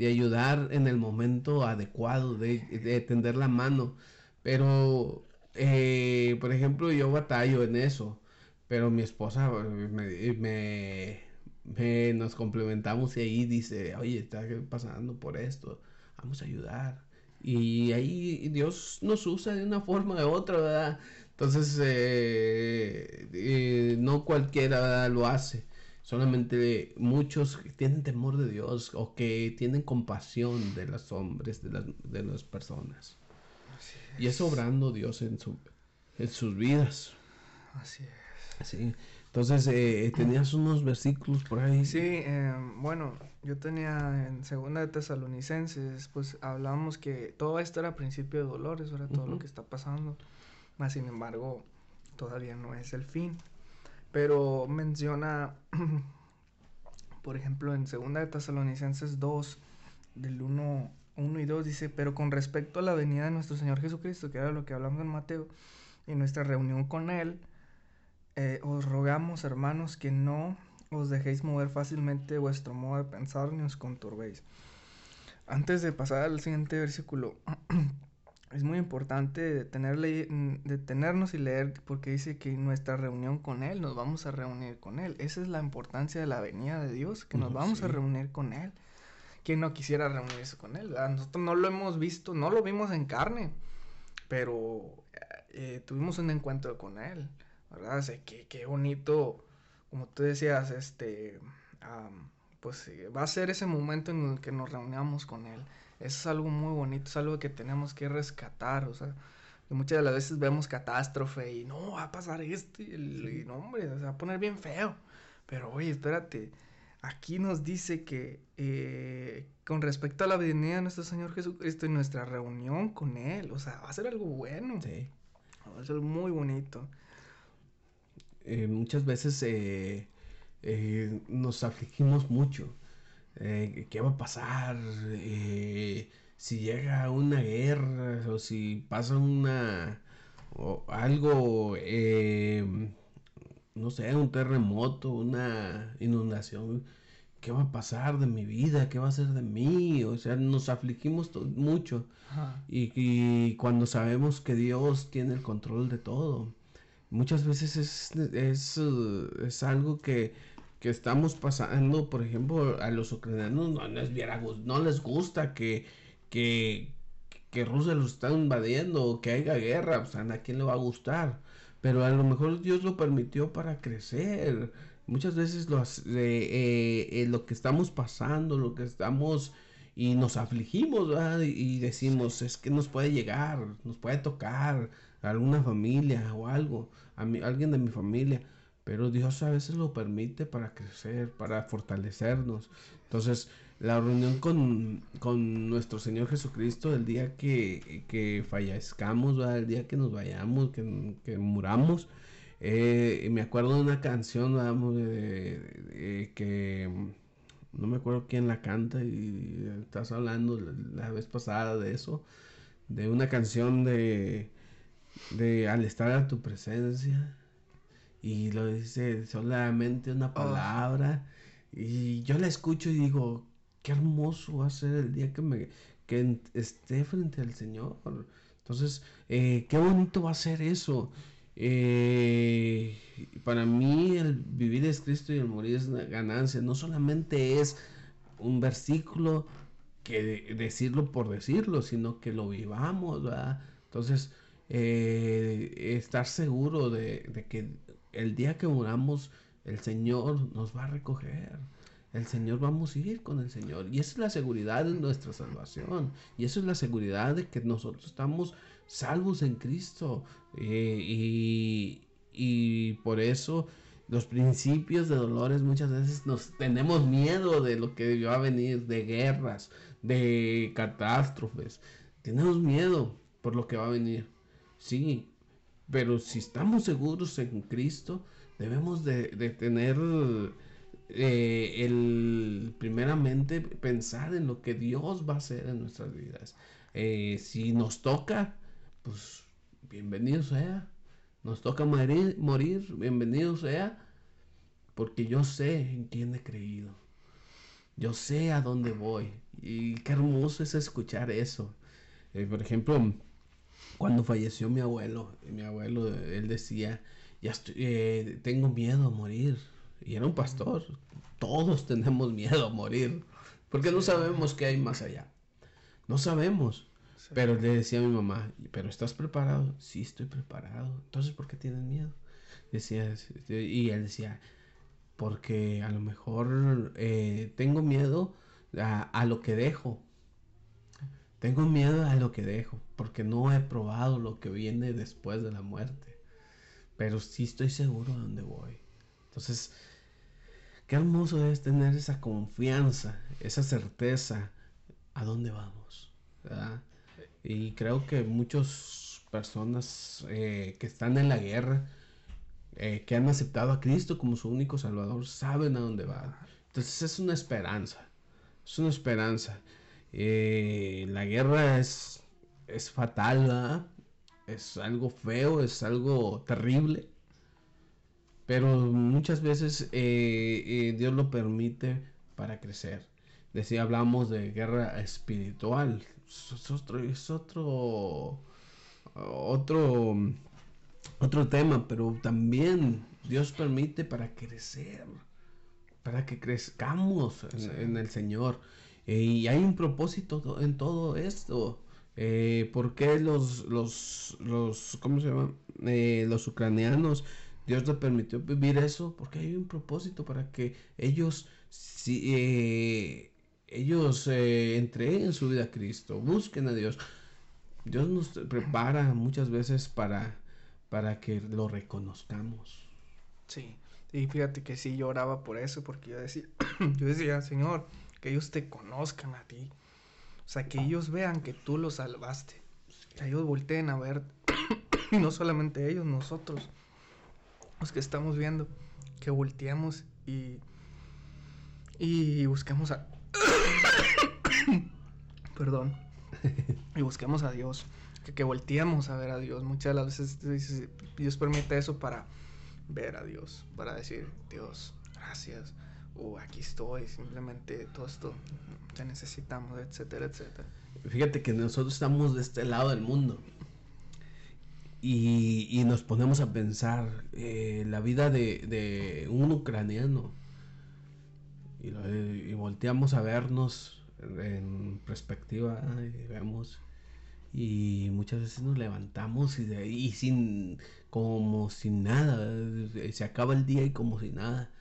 Speaker 1: ayudar en el momento adecuado, de, tender la mano. Pero, eh, por ejemplo, yo batallo en eso. Pero mi esposa eh, me, nos complementamos y ahí dice, oye, está pasando por esto, vamos a ayudar. Y ahí Dios nos usa de una forma u otra, ¿verdad? Entonces, eh, eh, no cualquiera lo hace. Solamente muchos tienen temor de Dios o que tienen compasión de los hombres, de las, de las personas. Y es obrando Dios en, su, en sus vidas.
Speaker 2: Así es.
Speaker 1: Sí. Entonces, eh, tenías unos versículos por ahí.
Speaker 2: Sí, eh, bueno, yo tenía en segunda de Tesalonicenses, pues hablamos que todo esto era principio de dolores, era todo lo que está pasando. Más sin embargo, todavía no es el fin. Pero menciona, por ejemplo, en segunda de Tesalonicenses 2, del 1, 1 y 2, dice, pero con respecto a la venida de nuestro Señor Jesucristo, que era lo que hablamos en Mateo, y nuestra reunión con Él, eh, os rogamos, hermanos, que no os dejéis mover fácilmente vuestro modo de pensar ni os conturbéis. Antes de pasar al siguiente versículo, es muy importante detenernos y leer porque dice que en nuestra reunión con Él nos vamos a reunir con Él. Esa es la importancia de la venida de Dios, que nos vamos a reunir con Él. ¿Quién no quisiera reunirse con Él? Nosotros no lo hemos visto, no lo vimos en carne, pero eh, tuvimos un encuentro con Él. ¿Verdad? qué, qué bonito, como tú decías, este, pues eh, va a ser ese momento en el que nos reunamos con Él. Eso es algo muy bonito, es algo que tenemos que rescatar, o sea, que muchas de las veces vemos catástrofe y no, va a pasar esto y, no, hombre, se va a poner bien feo. Pero oye, espérate, aquí nos dice que eh, con respecto a la venida de nuestro Señor Jesucristo y nuestra reunión con Él, o sea, va a ser algo bueno. Sí. Va a ser muy bonito.
Speaker 1: Eh, muchas veces eh, eh, nos afligimos mucho. ¿Qué va a pasar? si llega una guerra o si pasa una o algo, no sé, un terremoto, una inundación. ¿Qué va a pasar de mi vida? ¿Qué va a ser de mí? O sea, nos afligimos mucho. Y, y, cuando sabemos que Dios tiene el control de todo muchas veces es, es, uh, es algo que, que, estamos pasando, por ejemplo, a los ucranianos no, les, no les gusta que, que, que Rusia los está invadiendo o que haya guerra, o sea, a quién le va a gustar, pero a lo mejor Dios lo permitió para crecer. Muchas veces lo, eh, eh, lo que estamos pasando, lo que estamos y nos afligimos y decimos es que nos puede llegar, nos puede tocar a alguna familia o algo a alguien de mi familia, pero Dios a veces lo permite para crecer, para fortalecernos. Entonces, la reunión con, nuestro Señor Jesucristo, el día que, fallezcamos, el día que nos vayamos, que, muramos, eh, me acuerdo de una canción, vamos, que no me acuerdo quién la canta y estás hablando la vez pasada de eso, de una canción de de al estar a tu presencia y lo dice solamente una ah. palabra y yo la escucho y digo qué hermoso va a ser el día que me que esté frente al Señor entonces eh, qué bonito va a ser eso eh, para mí el vivir es Cristo y el morir es una ganancia no solamente es un versículo que decirlo por decirlo sino que lo vivamos ¿verdad? entonces eh, estar seguro de, que el día que muramos, el Señor nos va a recoger. El Señor vamos a ir con el Señor. Y esa es la seguridad de nuestra salvación. Y eso es la seguridad de que nosotros estamos salvos en Cristo. Eh, y, y por eso los principios de dolores muchas veces nos tenemos miedo de lo que va a venir, de guerras, de catástrofes. Tenemos miedo por lo que va a venir. Sí, pero si estamos seguros en Cristo, debemos de, tener eh, el, primeramente pensar en lo que Dios va a hacer en nuestras vidas. Eh, si nos toca, pues bienvenido sea. Nos toca morir, bienvenido sea, porque yo sé en quién he creído. Yo sé a dónde voy. Y qué hermoso es escuchar eso. Eh, por ejemplo, cuando falleció mi abuelo, mi abuelo, él decía, ya eh, tengo miedo a morir. Y era un pastor. Todos tenemos miedo a morir. Porque no sabemos qué hay más allá. No sabemos. Pero le decía a mi mamá, ¿pero estás preparado? Sí, estoy preparado. Entonces, ¿por qué tienes miedo? Decía, y él decía, porque a lo mejor eh, tengo miedo a, lo que dejo. Tengo miedo a lo que dejo, porque no he probado lo que viene después de la muerte. Pero sí estoy seguro de dónde voy. Entonces, qué hermoso es tener esa confianza, esa certeza a dónde vamos. Y creo que muchas personas eh, que están en la guerra, eh, que han aceptado a Cristo como su único Salvador, saben a dónde va. Entonces es una esperanza, es una esperanza. Eh, la guerra es, es fatal, es algo feo, es algo terrible, pero muchas veces Dios lo permite para crecer. Decía, hablamos de guerra espiritual, es otro, es otro, otro, otro tema, pero también Dios permite para crecer, para que crezcamos en, el Señor. Eh, y hay un propósito en todo esto. Eh, ¿Por qué los, los, los, ¿cómo se llama? Eh, los ucranianos, Dios les permitió vivir eso, porque hay un propósito para que ellos, si, eh, ellos eh, entreguen su vida a Cristo, busquen a Dios. Dios nos prepara muchas veces para, para que lo reconozcamos.
Speaker 2: Sí, y fíjate que sí lloraba por eso, porque yo decía, yo decía, Señor, que ellos te conozcan a ti. O sea, que ellos vean que tú los salvaste. Que ellos volteen a ver, y no solamente ellos, nosotros, los que estamos viendo, que volteemos y, y busquemos a, Perdón. y busquemos a Dios. Que, que volteemos a ver a Dios. Muchas de las veces Dios permite eso para ver a Dios. Para decir, Dios, gracias. O aquí estoy. Simplemente todo esto te necesitamos, etcétera, etcétera.
Speaker 1: Fíjate que nosotros estamos de este lado del mundo. Y, nos ponemos a pensar eh, la vida de, de un ucraniano y, volteamos a vernos en perspectiva y vemos y muchas veces nos levantamos y, de, y sin como sin nada se acaba el día y como si nada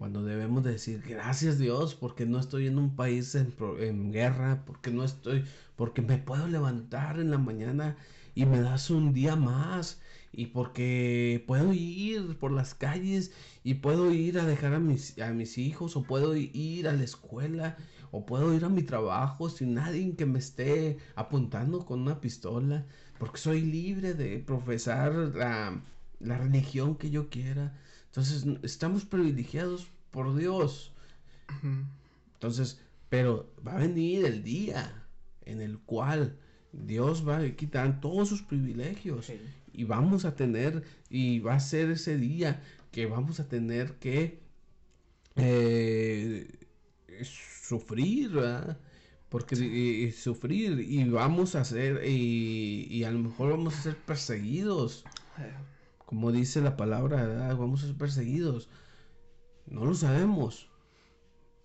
Speaker 1: cuando debemos decir gracias Dios porque no estoy en un país en, en, guerra porque no estoy porque me puedo levantar en la mañana y me das un día más y porque puedo ir por las calles y puedo ir a dejar a mis, a mis hijos o puedo ir a la escuela o puedo ir a mi trabajo sin nadie que me esté apuntando con una pistola porque soy libre de profesar la, religión que yo quiera. Entonces estamos privilegiados por Dios. Entonces, pero va a venir el día en el cual Dios va a quitar todos sus privilegios y vamos a tener, y va a ser ese día que vamos a tener que eh, sufrir, Porque sufrir y vamos a ser, y, a lo mejor vamos a ser perseguidos. Como dice la palabra, vamos a ser perseguidos. No lo sabemos.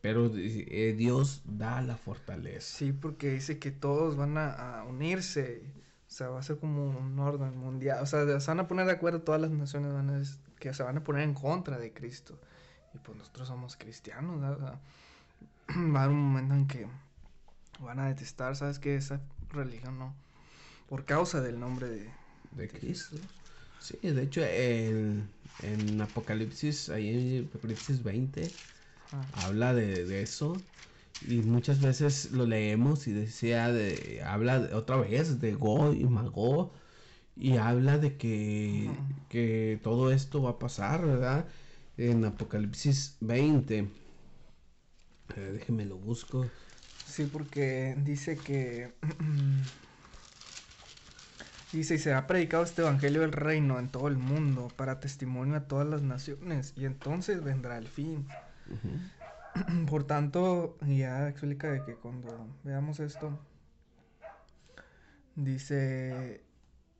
Speaker 1: Pero eh, Dios da la fortaleza.
Speaker 2: Sí, porque dice que todos van a unirse o sea, va a ser como un orden mundial. O sea, se van a poner de acuerdo todas las naciones van que se van a poner en contra de Cristo. Y pues nosotros somos cristianos, va a haber un momento en que van a detestar, ¿sabes qué? Esa religión no. Por causa del nombre de,
Speaker 1: de, Cristo. Sí, de hecho, en Apocalipsis, ahí en Apocalipsis 20, habla de, de eso y muchas veces lo leemos y decía de habla otra vez de Go y Mago y habla de que, que todo esto va a pasar, ¿verdad? En Apocalipsis 20. déjeme lo busco.
Speaker 2: Sí, porque dice que dice y se ha predicado este evangelio del reino en todo el mundo para testimonio a todas las naciones y entonces vendrá el fin. Por tanto, ya explica de que cuando veamos esto, dice,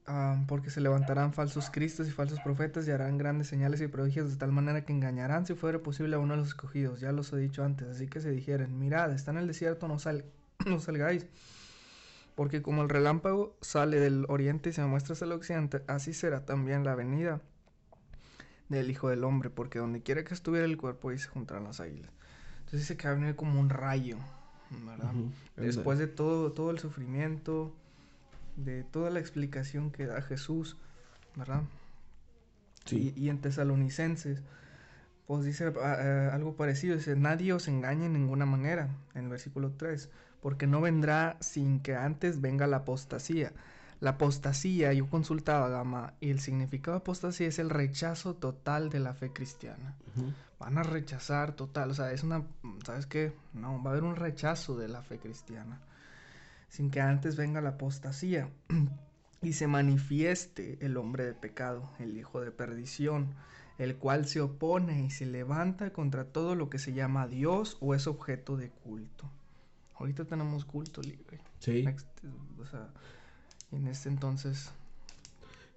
Speaker 2: ah, porque se levantarán falsos cristos y falsos profetas y harán grandes señales y prodigios de tal manera que engañarán si fuera posible a uno de los escogidos. Ya los he dicho antes, así que se dijeron, mirad, está en el desierto, no, sal no salgáis. Porque como el relámpago sale del oriente y se muestra hacia el occidente, así será también la venida del Hijo del Hombre, porque donde quiera que estuviera el cuerpo, ahí se juntarán las águilas. Entonces dice que va a venir como un rayo, ¿verdad? Después de todo, todo el sufrimiento, de toda la explicación que da Jesús, ¿verdad? Sí. Y, en Tesalonicenses, pues dice eh, algo parecido, dice, nadie os engañe en ninguna manera, en el versículo 3, porque no vendrá sin que antes venga la apostasía. La apostasía, yo consultaba, Gama, y el significado de apostasía es el rechazo total de la fe cristiana. Van a rechazar total, o sea, es una, ¿sabes qué? No, va a haber un rechazo de la fe cristiana, sin que antes venga la apostasía y se manifieste el hombre de pecado, el hijo de perdición, el cual se opone y se levanta contra todo lo que se llama Dios o es objeto de culto. Ahorita tenemos culto libre.
Speaker 1: Sí.
Speaker 2: o sea, en este entonces.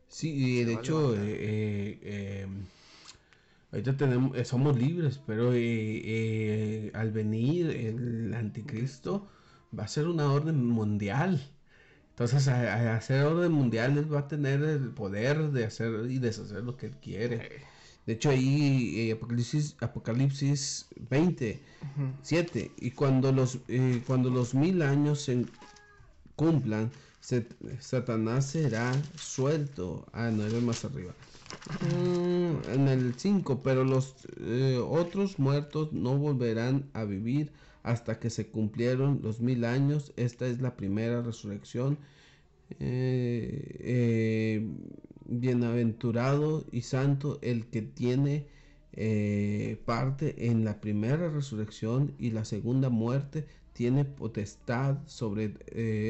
Speaker 1: Sí, de hecho, eh, eh, em, ahorita tenemos, eh, somos libres, pero al venir el anticristo va a ser una orden mundial. Entonces, a, hacer orden mundial, él va a tener el poder de hacer y deshacer lo que él quiere. De hecho, ahí Apocalipsis, Apocalipsis 20, 7, y cuando los, cuando los mil años se cumplan, Satanás será suelto. Ah, no, era más arriba. Mm, en el 5, pero los eh, otros muertos no volverán a vivir hasta que se cumplieron los mil años. Esta es la primera resurrección. Eh, eh, bienaventurado y santo el que tiene parte en la primera resurrección y la segunda muerte tiene potestad sobre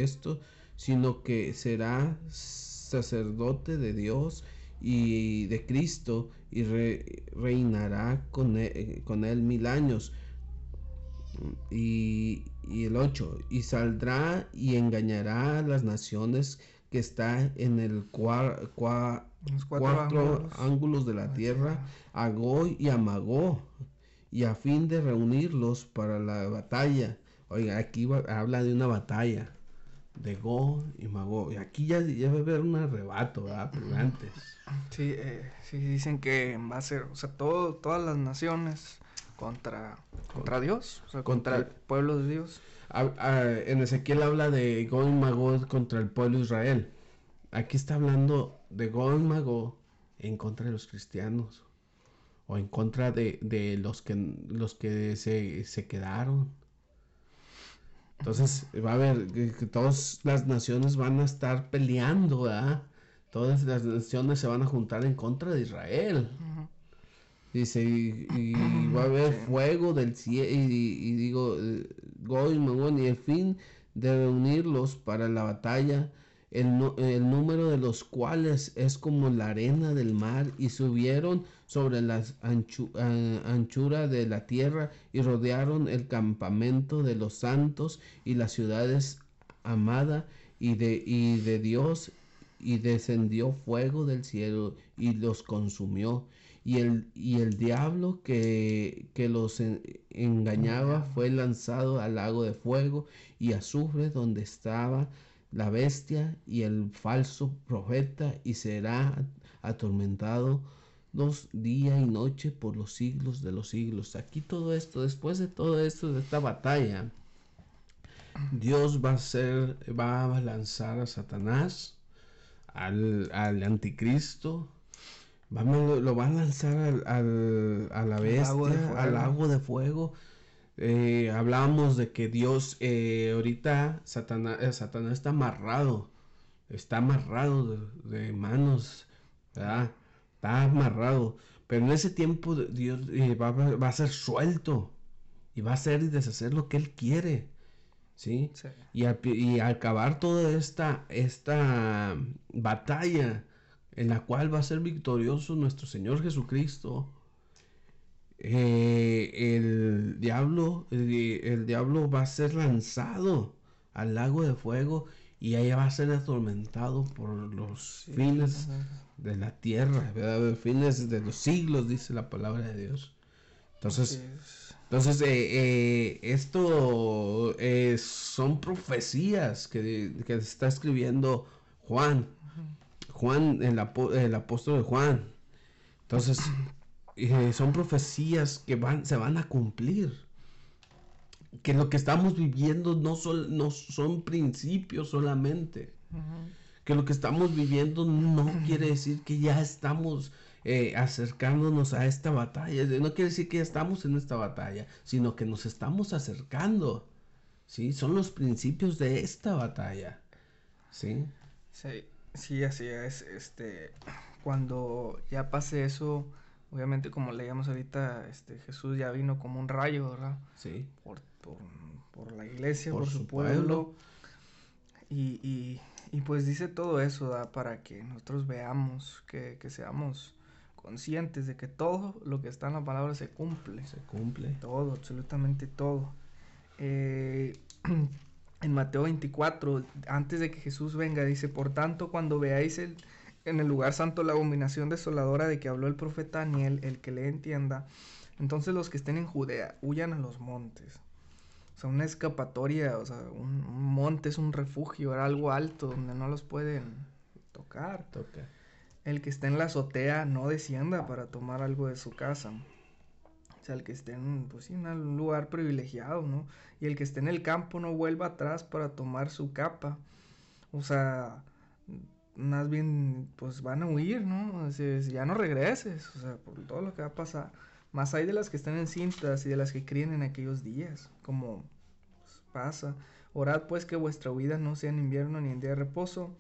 Speaker 1: esto sino que será sacerdote de Dios y de Cristo y reinará con él, con él, mil años. Y, el 8, y saldrá y engañará a las naciones que está en el cuatro, ángulos. de la tierra, a Goy y a Magó, y a fin de reunirlos para la batalla. Oiga, aquí habla de una batalla de Go y Mago. Y aquí ya, ya va a haber un arrebato, ¿verdad? Pero antes.
Speaker 2: Sí, eh, sí, dicen que va a ser, o sea, todo, todas las naciones contra, contra Dios, o sea, contra, el pueblo de Dios.
Speaker 1: en Ezequiel habla de Go y Mago contra el pueblo de Israel. Aquí está hablando de Go y Mago en contra de los cristianos. O en contra de, de los que, los que se, se quedaron. Entonces va a haber que, todas las naciones van a estar peleando, ¿verdad? Todas las naciones se van a juntar en contra de Israel. Dice, y, va a haber fuego del cielo, y, digo, eh, Goy, y el fin de reunirlos para la batalla el, número de los cuales es como la arena del mar, y subieron sobre la anchura de la tierra y rodearon el campamento de los santos y las ciudades amada y de, y de Dios, y descendió fuego del cielo y los consumió. Y el, y el diablo que, que los engañaba fue lanzado al lago de fuego y azufre donde estaba la bestia y el falso profeta y será atormentado dos día y noche por los siglos de los siglos. Aquí todo esto, después de todo esto, de esta batalla, Dios va a ser, va a lanzar a Satanás, al, anticristo, lo va a lanzar al, a la bestia, al agua de fuego eh, hablábamos de que Dios, eh, ahorita Satanás, eh, Satanás está amarrado, está amarrado de, manos, ¿verdad? Está amarrado. Pero en ese tiempo Dios va, a ser suelto y va a hacer y deshacer lo que Él quiere. ¿Sí? Y, y acabar toda esta, esta batalla en la cual va a ser victorioso nuestro Señor Jesucristo eh, el diablo, el, diablo va a ser lanzado al lago de fuego y allá va a ser atormentado por los fines de la tierra, ¿verdad? fines de los siglos, dice la palabra de Dios. Entonces, Entonces, eh, esto son profecías que, que, está escribiendo Juan. Juan, el, el apóstol de Juan. Entonces, son profecías que van, se van a cumplir que lo que estamos viviendo no son, no son principios solamente. Que lo que estamos viviendo no quiere decir que ya estamos eh, acercándonos a esta batalla. No quiere decir que ya estamos en esta batalla, sino que nos estamos acercando. ¿sí? Son los principios de esta batalla. ¿sí?
Speaker 2: Sí, sí, así es. Este, cuando ya pase eso, obviamente como leíamos ahorita, este, Jesús ya vino como un rayo, ¿verdad?
Speaker 1: Sí.
Speaker 2: Por por, la iglesia, por, su, pueblo. Y, pues dice todo eso, para que nosotros veamos, que, seamos conscientes de que todo lo que está en la palabra se cumple.
Speaker 1: Se cumple.
Speaker 2: Todo, absolutamente todo. Eh, en Mateo 24, antes de que Jesús venga, dice, por tanto, cuando veáis el, en el lugar santo la abominación desoladora de que habló el profeta Daniel, el que le entienda, entonces los que estén en Judea huyan a los montes. O sea, una escapatoria, o sea, un, monte es un refugio, era algo alto donde no los pueden tocar.
Speaker 1: Toca.
Speaker 2: El que esté en la azotea no descienda para tomar algo de su casa. Sea, el que esté en, pues en un lugar privilegiado, ¿no? Y el que esté en el campo no vuelva atrás para tomar su capa. O sea, más bien, pues van a huir, ¿no? O sea, ya no regreses, o sea, por todo lo que va a pasar. Más hay de las que están en cintas y de las que críen en aquellos días, como pues, pasa. Orad pues que vuestra vida no sea en invierno ni en día de reposo,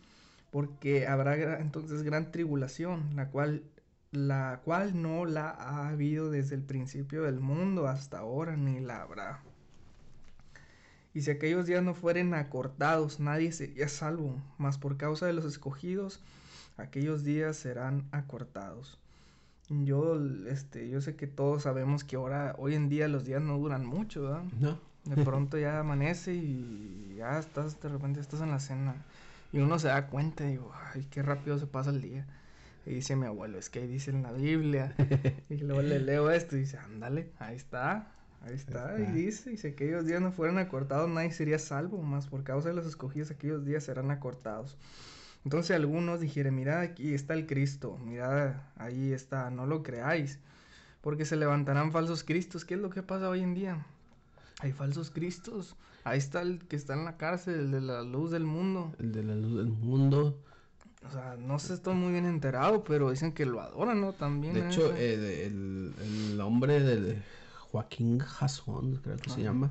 Speaker 2: porque habrá entonces gran tribulación, la cual, la cual no la ha habido desde el principio del mundo hasta ahora, ni la habrá. Y si aquellos días no fueren acortados, nadie sería salvo, mas por causa de los escogidos, aquellos días serán acortados. Yo, este, yo sé que todos sabemos que ahora, hoy en día los días no duran mucho, ¿verdad?
Speaker 1: No.
Speaker 2: De pronto ya amanece y ya estás, de repente estás en la cena. Y uno se da cuenta y digo, ay, qué rápido se pasa el día. Y dice mi abuelo, es que ahí dice en la Biblia. y luego le leo esto y dice, ándale, ahí está, ahí está. Y dice, y si aquellos días no fueran acortados, nadie sería salvo, más por causa de los escogidos, aquellos días serán acortados. Entonces algunos dijeron, mira, aquí está el Cristo, mira, ahí está, no lo creáis, porque se levantarán falsos cristos. ¿Qué es lo que pasa hoy en día? Hay falsos cristos. Ahí está el que está en la cárcel, el de la luz del mundo.
Speaker 1: El de la luz del mundo.
Speaker 2: O sea, no sé, estoy muy bien enterado, pero dicen que lo adoran, ¿no? También.
Speaker 1: De hecho, eh, el, el, hombre de Joaquín Jason, creo que se llama,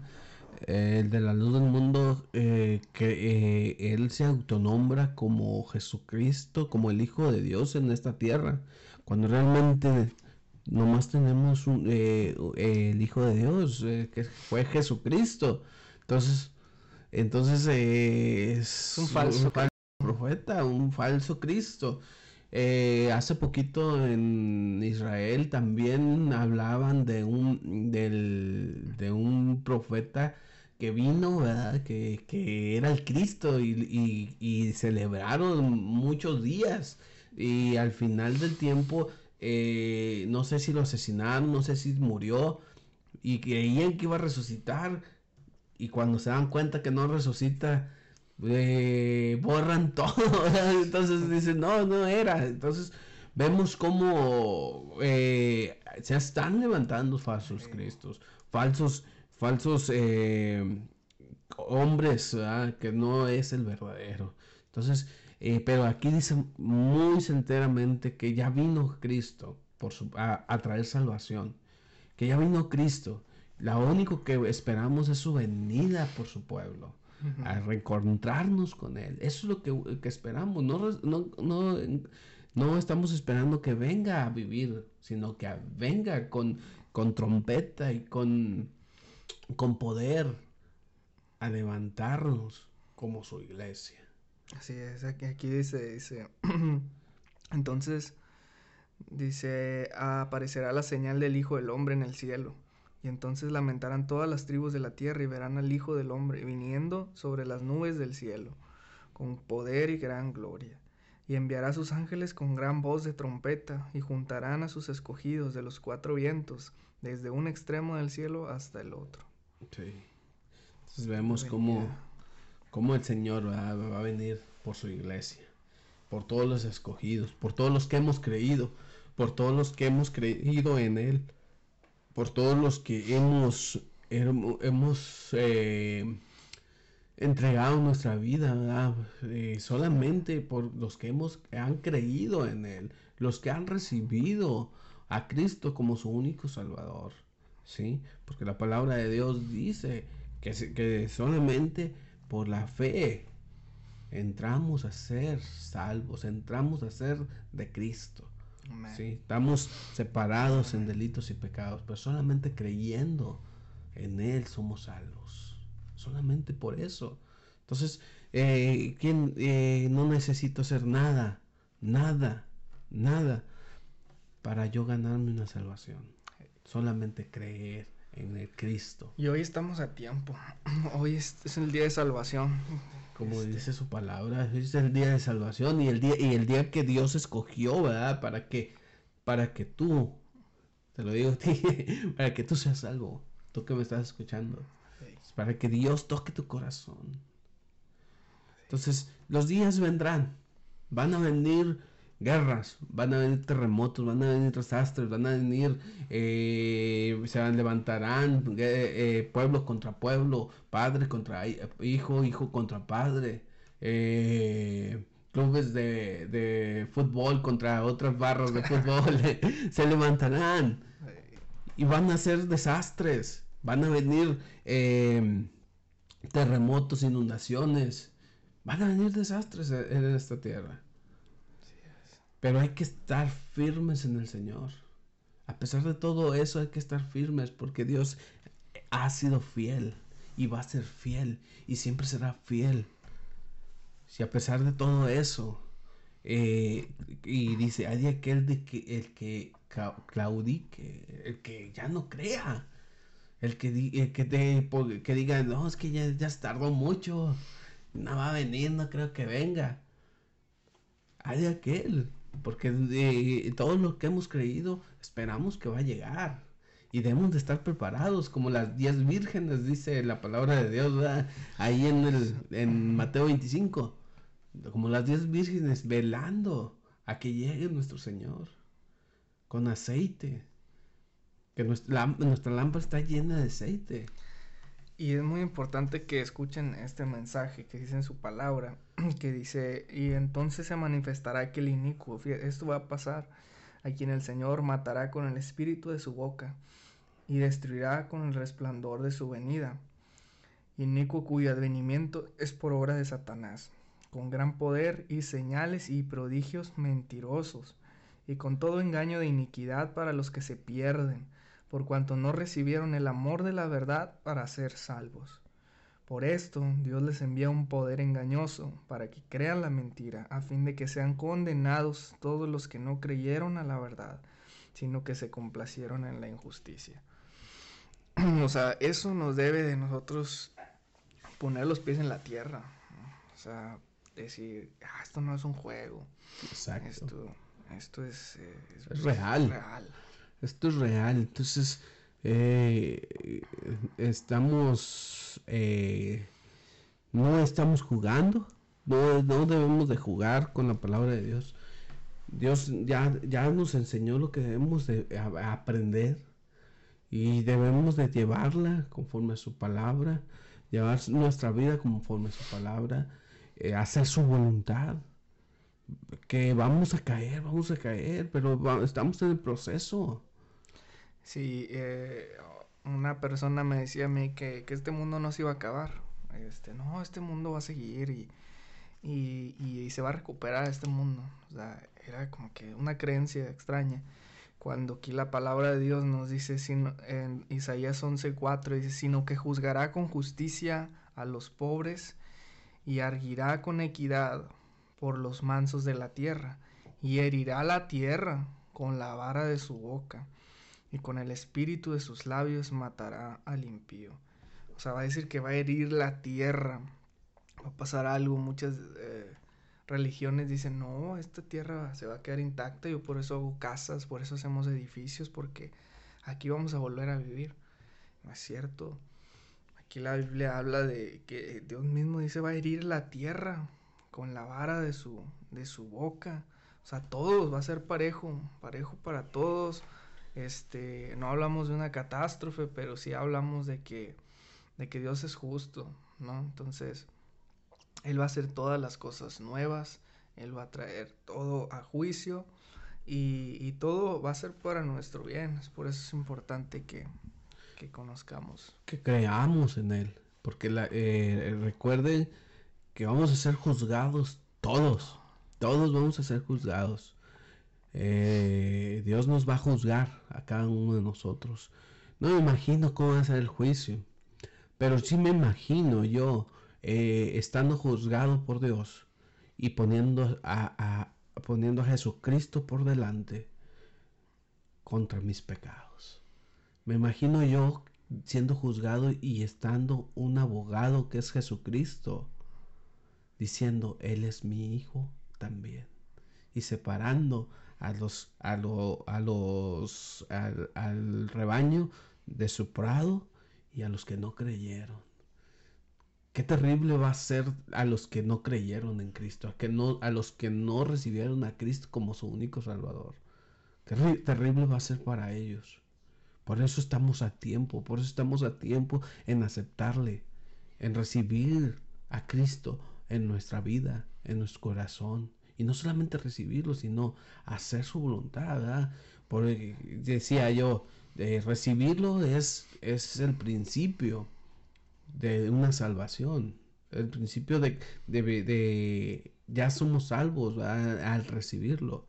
Speaker 1: el de la luz del mundo, eh, que eh, él se autonombra como Jesucristo, como el Hijo de Dios en esta tierra, cuando realmente nomás tenemos un, eh, el Hijo de Dios, que fue Jesucristo. Entonces, entonces es
Speaker 2: un falso
Speaker 1: profeta, un falso Cristo. hace poquito en Israel también hablaban de un, del, de un profeta que vino, ¿verdad? Que, que era el Cristo y, y, celebraron muchos días. Y al final del tiempo, eh, no sé si lo asesinaron, no sé si murió. Y creían que iba a resucitar. Y cuando se dan cuenta que no resucita, eh, borran todo. Entonces dicen, no, no era. Entonces vemos cómo eh, se están levantando falsos cristos, falsos falsos eh, hombres, que no es el verdadero. Entonces, eh, pero aquí dice muy sinceramente que ya vino Cristo por su, a, traer salvación, que ya vino Cristo. Lo único que esperamos es su venida por su pueblo, a reencontrarnos con Él. Eso es lo que, esperamos. No, no, no, no, estamos esperando que venga a vivir, sino que venga con, con trompeta y con con poder a levantarnos como su iglesia.
Speaker 2: Así es, aquí, aquí dice, dice, entonces dice, aparecerá la señal del Hijo del Hombre en el cielo, y entonces lamentarán todas las tribus de la tierra y verán al Hijo del Hombre viniendo sobre las nubes del cielo, con poder y gran gloria. Y enviará a sus ángeles con gran voz de trompeta, y juntarán a sus escogidos de los cuatro vientos, desde un extremo del cielo hasta el otro.
Speaker 1: Sí. Entonces vemos cómo, cómo, el Señor va, va a venir por su iglesia, por todos los escogidos, por todos los que hemos creído, por todos los que hemos creído en Él, por todos los que hemos, hemos eh, entregado nuestra vida, eh, solamente por los que hemos han creído en Él, los que han recibido a Cristo como su único Salvador, ¿sí? Porque la palabra de Dios dice que, que solamente por la fe entramos a ser salvos, entramos a ser de Cristo. Sí, estamos separados en delitos y pecados, pero solamente creyendo en Él somos salvos. Solamente por eso. Entonces, eh, ¿quién, eh, no necesito hacer nada, nada, nada para yo ganarme una salvación. Solamente creer en el Cristo.
Speaker 2: Y hoy estamos a tiempo. Hoy es, el día de salvación.
Speaker 1: Como este. dice su palabra, es el día de salvación y el día y el día que Dios escogió, ¿verdad? Para que para que tú te lo digo a ti, para que tú seas salvo, tú que me estás escuchando. Para que Dios toque tu corazón. Entonces, los días vendrán. Van a venir guerras, van a venir terremotos, van a venir desastres, van a venir, eh, se levantarán eh, eh, pueblo contra pueblo, padre contra hijo, hijo contra padre, clubes de, fútbol contra otras barras de fútbol, se levantarán y van a ser desastres, van a venir terremotos, inundaciones, van a venir desastres en esta tierra. Pero hay que estar firmes en el Señor. A pesar de todo eso hay que estar firmes porque Dios ha sido fiel y va a ser fiel y siempre será fiel. Si a pesar de todo eso, eh, y dice, hay aquel de que el que claudique, el que ya no crea, el que, el que, que diga, no, es que ya, ya tardó mucho, no va a venir, no creo que venga. Hay aquel porque de todo lo que hemos creído esperamos que va a llegar. Y debemos de estar preparados, como las diez vírgenes, dice la palabra de Dios, ahí en, el, en Mateo 25. Como las diez vírgenes velando a que llegue nuestro Señor con aceite. Que nuestra lámpara está llena de aceite.
Speaker 2: Y es muy importante que escuchen este mensaje que dice en su palabra, que dice, y entonces se manifestará aquel inicuo. Esto va a pasar a quien el Señor matará con el espíritu de su boca y destruirá con el resplandor de su venida. Inicuo cuyo advenimiento es por obra de Satanás, con gran poder y señales y prodigios mentirosos, y con todo engaño de iniquidad para los que se pierden por cuanto no recibieron el amor de la verdad para ser salvos. Por esto Dios les envía un poder engañoso para que crean la mentira, a fin de que sean condenados todos los que no creyeron a la verdad, sino que se complacieron en la injusticia. o sea, eso nos debe de nosotros poner los pies en la tierra. O sea, decir, ah, esto no es un juego. Exacto. Esto, esto es, eh,
Speaker 1: es, real. real esto es real. Entonces, eh, estamos, eh, no estamos jugando, no, no, debemos de jugar con la palabra de Dios. Dios ya, ya nos enseñó lo que debemos de aprender y debemos de llevarla conforme a su palabra, llevar nuestra vida conforme a su palabra, eh, hacer su voluntad. Que vamos a caer, vamos a caer, pero estamos en el proceso.
Speaker 2: Sí, eh, una persona me decía a mí que, este mundo no se iba a acabar. Este, no, este mundo va a seguir y, y, se va a recuperar este mundo. O sea, era como que una creencia extraña. Cuando aquí la palabra de Dios nos dice sino, en Isaías 11:4, dice, sino que juzgará con justicia a los pobres y arguirá con equidad por los mansos de la tierra y herirá la tierra con la vara de su boca y con el espíritu de sus labios matará al impío. O sea, va a decir que va a herir la tierra, va a pasar algo. Muchas eh, religiones dicen, no, esta tierra se va a quedar intacta, yo por eso hago casas, por eso hacemos edificios, porque aquí vamos a volver a vivir. No es cierto. Aquí la Biblia habla de que Dios mismo dice va a herir la tierra con la vara de su, de su boca. O sea, todos va a ser parejo, parejo para todos. Este, no hablamos de una catástrofe, pero sí hablamos de que, de que Dios es justo, ¿no? Entonces, Él va a hacer todas las cosas nuevas, Él va a traer todo a juicio y, todo va a ser para nuestro bien. Por eso es importante que, que conozcamos.
Speaker 1: Que creamos en Él. Porque la, eh, recuerden que vamos a ser juzgados todos. Todos vamos a ser juzgados. Eh, Dios nos va a juzgar a cada uno de nosotros. No me imagino cómo va a ser el juicio. Pero sí me imagino yo eh, estando juzgado por Dios y poniendo a, poniendo a Jesucristo por delante contra mis pecados. Me imagino yo siendo juzgado y estando un abogado que es Jesucristo, diciendo, Él es mi hijo también, y separando a los, a, a los, al, al rebaño de su prado y a los que no creyeron. Qué terrible va a ser a los que no creyeron en Cristo, a, que no, a los que no recibieron a Cristo como su único Salvador. Qué terrible va a ser para ellos. Por eso estamos a tiempo, por eso estamos a tiempo en aceptarle, en recibir a Cristo en nuestra vida, en nuestro corazón. Y no solamente recibirlo, sino hacer su voluntad. Porque decía yo, de recibirlo es, es el principio de una salvación. El principio de, de, ya somos salvos al recibirlo.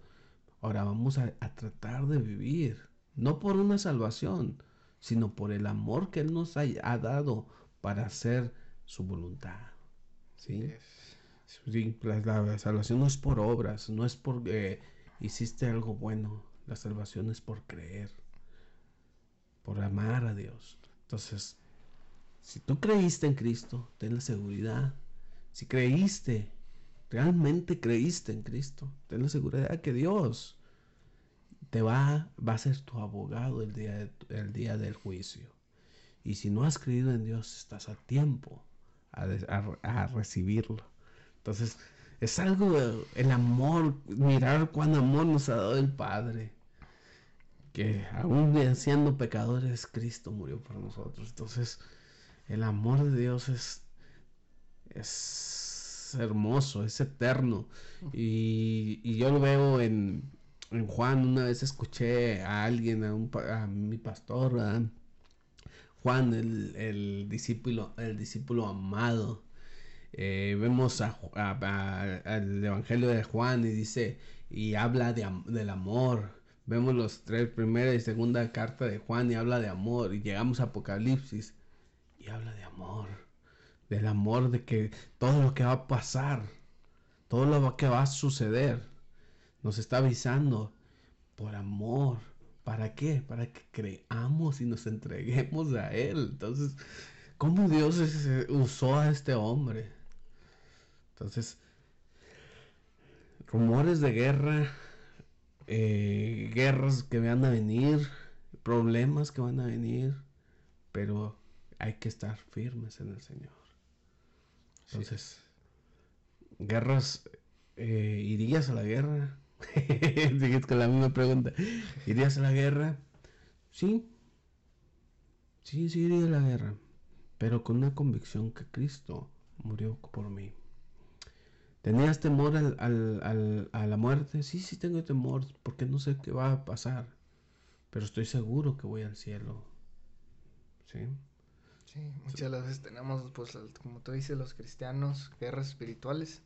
Speaker 1: Ahora vamos a, tratar de vivir, no por una salvación, sino por el amor que Él nos ha, dado para hacer su voluntad. ¿sí? La, salvación no es por obras, no es porque hiciste algo bueno. La salvación es por creer, por amar a Dios. Entonces, si tú creíste en Cristo, ten la seguridad. Si creíste, realmente creíste en Cristo, ten la seguridad que Dios te va, va a ser tu abogado el día, el día del juicio. Y si no has creído en Dios, estás a tiempo a, recibirlo. Entonces, es algo, el amor, mirar cuán amor nos ha dado el Padre. Que aún siendo pecadores, Cristo murió por nosotros. Entonces, el amor de Dios es, es hermoso, es eterno. Y, yo lo veo en, Juan. Una vez escuché a alguien, a, mi pastor, Juan, el, discípulo, el discípulo amado. Eh, vemos a, el Evangelio de Juan y dice, y habla de, del amor. Vemos los tres, primera y segunda carta de Juan y habla de amor. Y llegamos a Apocalipsis y habla de amor, del amor de que todo lo que va a pasar, todo lo que va a suceder, nos está avisando por amor. ¿Para qué? Para que creamos y nos entreguemos a Él. Entonces, ¿cómo Dios usó a este hombre? Entonces, rumores de guerra, eh, guerras que van a venir, problemas que van a venir, pero hay que estar firmes en el Señor. Entonces, guerras, eh, ¿irías a la guerra? Sigues con la misma pregunta. ¿Irías a la guerra? Sí. Sí, sí iría a la guerra. Pero con una convicción que Cristo murió por mí. ¿Tenías temor al, a la muerte? Sí, sí tengo temor porque no sé qué va a pasar. Pero estoy seguro que voy al cielo. ¿Sí?
Speaker 2: Sí, muchas veces tenemos, pues, como tú dices, los cristianos, guerras espirituales.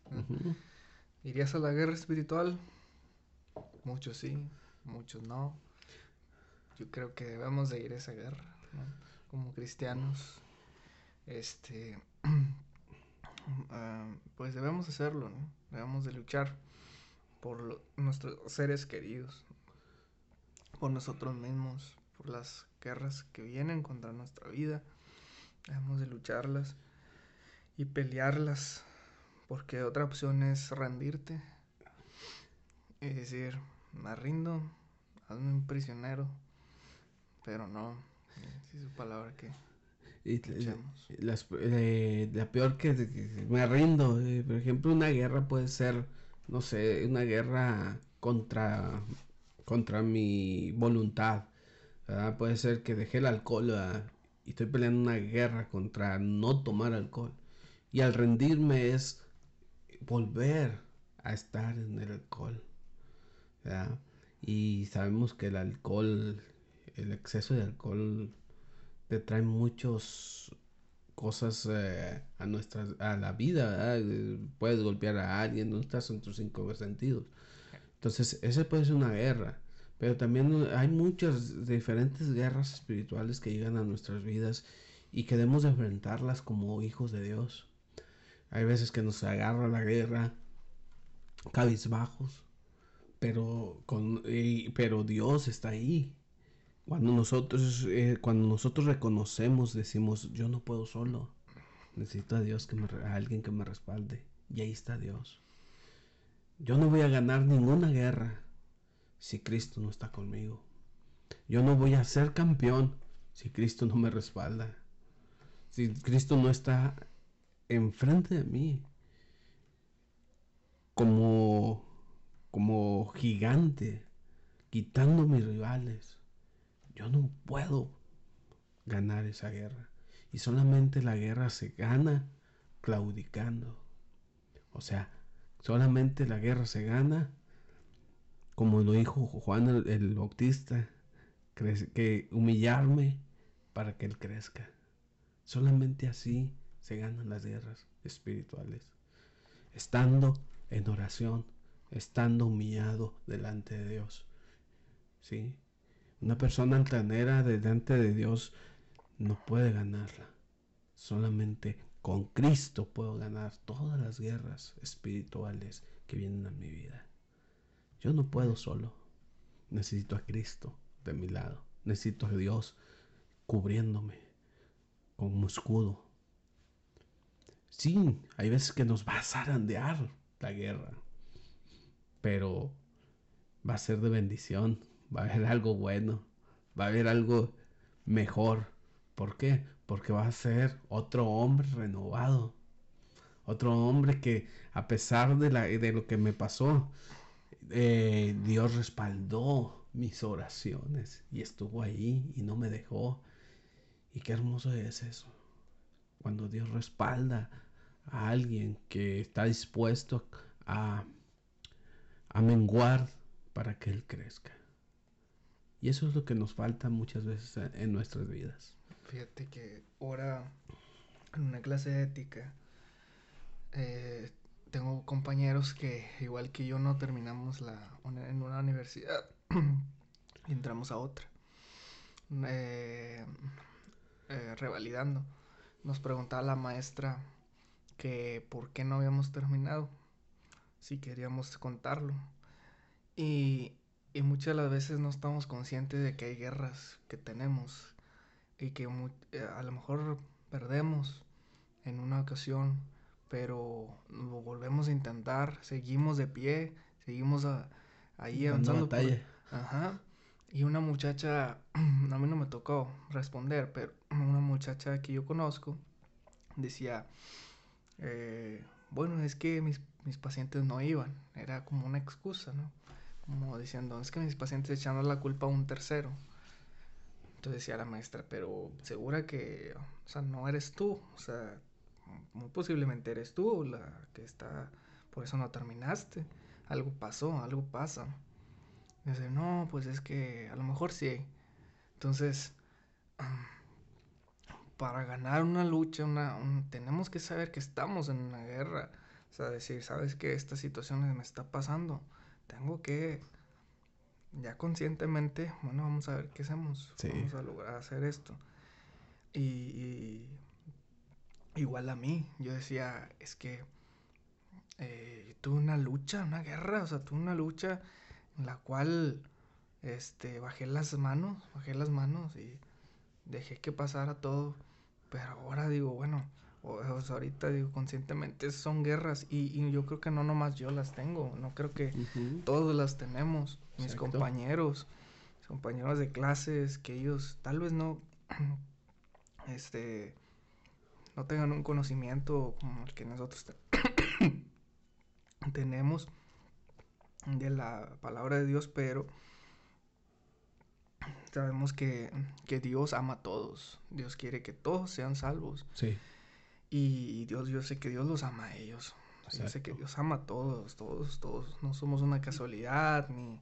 Speaker 2: ¿Irías a la guerra espiritual? Muchos sí, muchos no. Yo creo que debemos de ir a esa guerra, ¿no? Como cristianos, este, ah, pues debemos hacerlo, ¿no? Debemos de luchar por nuestros seres queridos, por nosotros mismos, por las guerras que vienen contra nuestra vida Debemos de lucharlas y pelearlas, porque otra opción es rendirte y decir, me rindo, hazme un prisionero, pero no, sí su palabra que...
Speaker 1: Y las, eh, la peor que, me rindo, eh, por ejemplo, una guerra puede ser, no sé, una guerra contra, contra mi voluntad. Puede ser que dejé el alcohol y estoy peleando una guerra contra no tomar alcohol. Y al rendirme es volver a estar en el alcohol. Y sabemos que el alcohol, el exceso de alcohol te trae muchas cosas eh, a nuestra a la vida. Puedes golpear a alguien, no estás en tus cinco sentidos. Entonces, ese puede ser una guerra. Pero también hay muchas diferentes guerras espirituales que llegan a nuestras vidas y que debemos enfrentarlas como hijos de Dios. Hay veces que nos agarra la guerra cabizbajos, pero, con, pero Dios está ahí. Cuando nosotros, eh, cuando nosotros reconocemos, decimos, yo no puedo solo. Necesito a Dios, que me, a alguien que me respalde. Y ahí está Dios. Yo no voy a ganar ninguna guerra si Cristo no está conmigo. Yo no voy a ser campeón si Cristo no me respalda. Si Cristo no está enfrente de mí como como gigante quitando mis rivales. Yo no puedo ganar esa guerra. Y solamente la guerra se gana claudicando. O sea, solamente la guerra se gana como lo dijo Juan el, Bautista, que humillarme para que Él crezca. Solamente así se ganan las guerras espirituales. Estando en oración, estando humillado delante de Dios. ¿Sí? Una persona altanera delante de Dios no puede ganarla. Solamente con Cristo puedo ganar todas las guerras espirituales que vienen a mi vida. Yo no puedo solo. Necesito a Cristo de mi lado. Necesito a Dios cubriéndome con un escudo. Sí, hay veces que nos va a zarandear la guerra, pero va a ser de bendición, va a haber algo bueno, va a haber algo mejor. ¿Por qué? Porque va a ser otro hombre renovado. Otro hombre que a pesar de, lo que me pasó, eh, Dios respaldó mis oraciones y estuvo ahí y no me dejó. Y qué hermoso es eso. Cuando Dios respalda a alguien que está dispuesto a, a menguar para que Él crezca. Y eso es lo que nos falta muchas veces en nuestras vidas.
Speaker 2: Fíjate que ahora en una clase de ética eh, tengo compañeros que, igual que yo, no terminamos la, en una universidad y entramos a otra. Eh, eh, revalidando. Nos preguntaba la maestra que por qué no habíamos terminado, si queríamos contarlo. Y, y muchas de las veces no estamos conscientes de que hay guerras que tenemos y que eh, a lo mejor perdemos en una ocasión pero lo volvemos a intentar, seguimos de pie, seguimos ahí avanzando. ajá. Y una muchacha, a mí no me tocó responder, pero una muchacha que yo conozco decía, eh, bueno, es que mis, mis, pacientes no iban, era como una excusa, ¿no? Como diciendo, es que mis pacientes echando la culpa a un tercero. Entonces decía la maestra, pero segura que, o sea, no eres tú, o sea, muy posiblemente eres tú la que está, por eso no terminaste, algo pasó, algo pasa. Y dice, no, pues es que a lo mejor sí. Entonces, para ganar una lucha, una, tenemos que saber que estamos en una guerra. O sea, decir, sabes que esta situación me está pasando. Tengo que, ya conscientemente, bueno, vamos a ver qué hacemos. Vamos a lograr hacer esto. y igual a mí. Yo decía, es que eh, tuve una lucha, una guerra, o sea, tuve una lucha en la cual este, bajé las manos, bajé las manos y dejé que pasara todo. Pero ahora digo, bueno, o, ahorita digo conscientemente, son guerras y, yo creo que no nomás yo las tengo, no creo que todos las tenemos, mis compañeros. compañeros de clases, que ellos tal vez no, este, no tengan un conocimiento como el que nosotros tenemos de la palabra de Dios, pero sabemos que, Dios ama a todos. Dios quiere que todos sean salvos. Sí. Y Dios, yo sé que Dios los ama a ellos. Yo sé que Dios ama a todos, todos, todos. No somos una casualidad ni,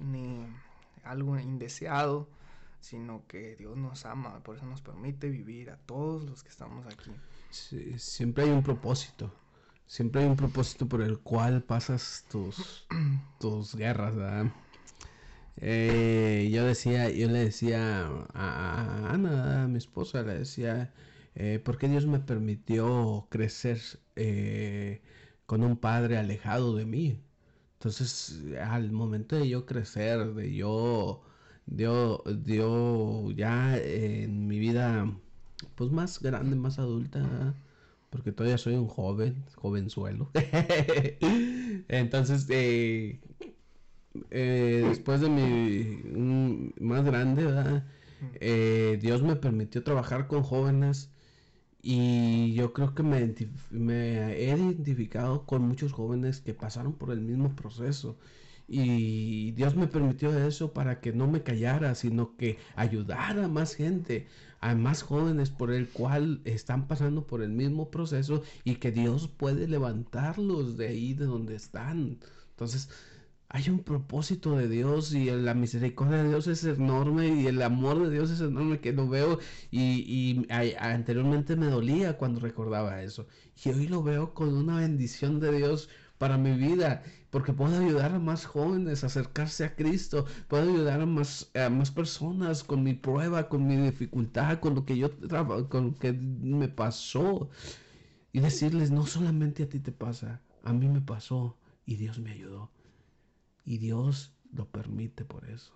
Speaker 2: ni algo indeseado, sino que Dios nos ama. Por eso nos permite vivir a todos los que estamos aquí.
Speaker 1: siempre hay un propósito. Siempre hay un propósito por el cual pasas tus, tus guerras, ¿verdad? Eh, yo decía, yo le decía a, Ana, a mi esposa, le decía, eh, ¿por qué Dios me permitió crecer eh, con un padre alejado de mí? Entonces, al momento de yo crecer, de yo, ya en mi vida, pues más grande, más adulta, porque todavía soy un joven, jovenzuelo. Entonces, eh, eh, después de mi más grande, eh, Dios me permitió trabajar con jóvenes y yo creo que me, he identificado con muchos jóvenes que pasaron por el mismo proceso. Y Dios me permitió eso para que no me callara, sino que ayudara a más gente, a más jóvenes por el cual están pasando por el mismo proceso y que Dios puede levantarlos de ahí de donde están. Entonces, hay un propósito de Dios y la misericordia de Dios es enorme y el amor de Dios es enorme que lo veo y, anteriormente me dolía cuando recordaba eso y hoy lo veo con una bendición de Dios para mi vida porque puedo ayudar a más jóvenes a acercarse a Cristo, puedo ayudar a más, a más personas con mi prueba, con mi dificultad, con lo que yo con lo que me pasó y decirles no solamente a ti te pasa, a mí me pasó y Dios me ayudó. Y Dios lo permite por eso.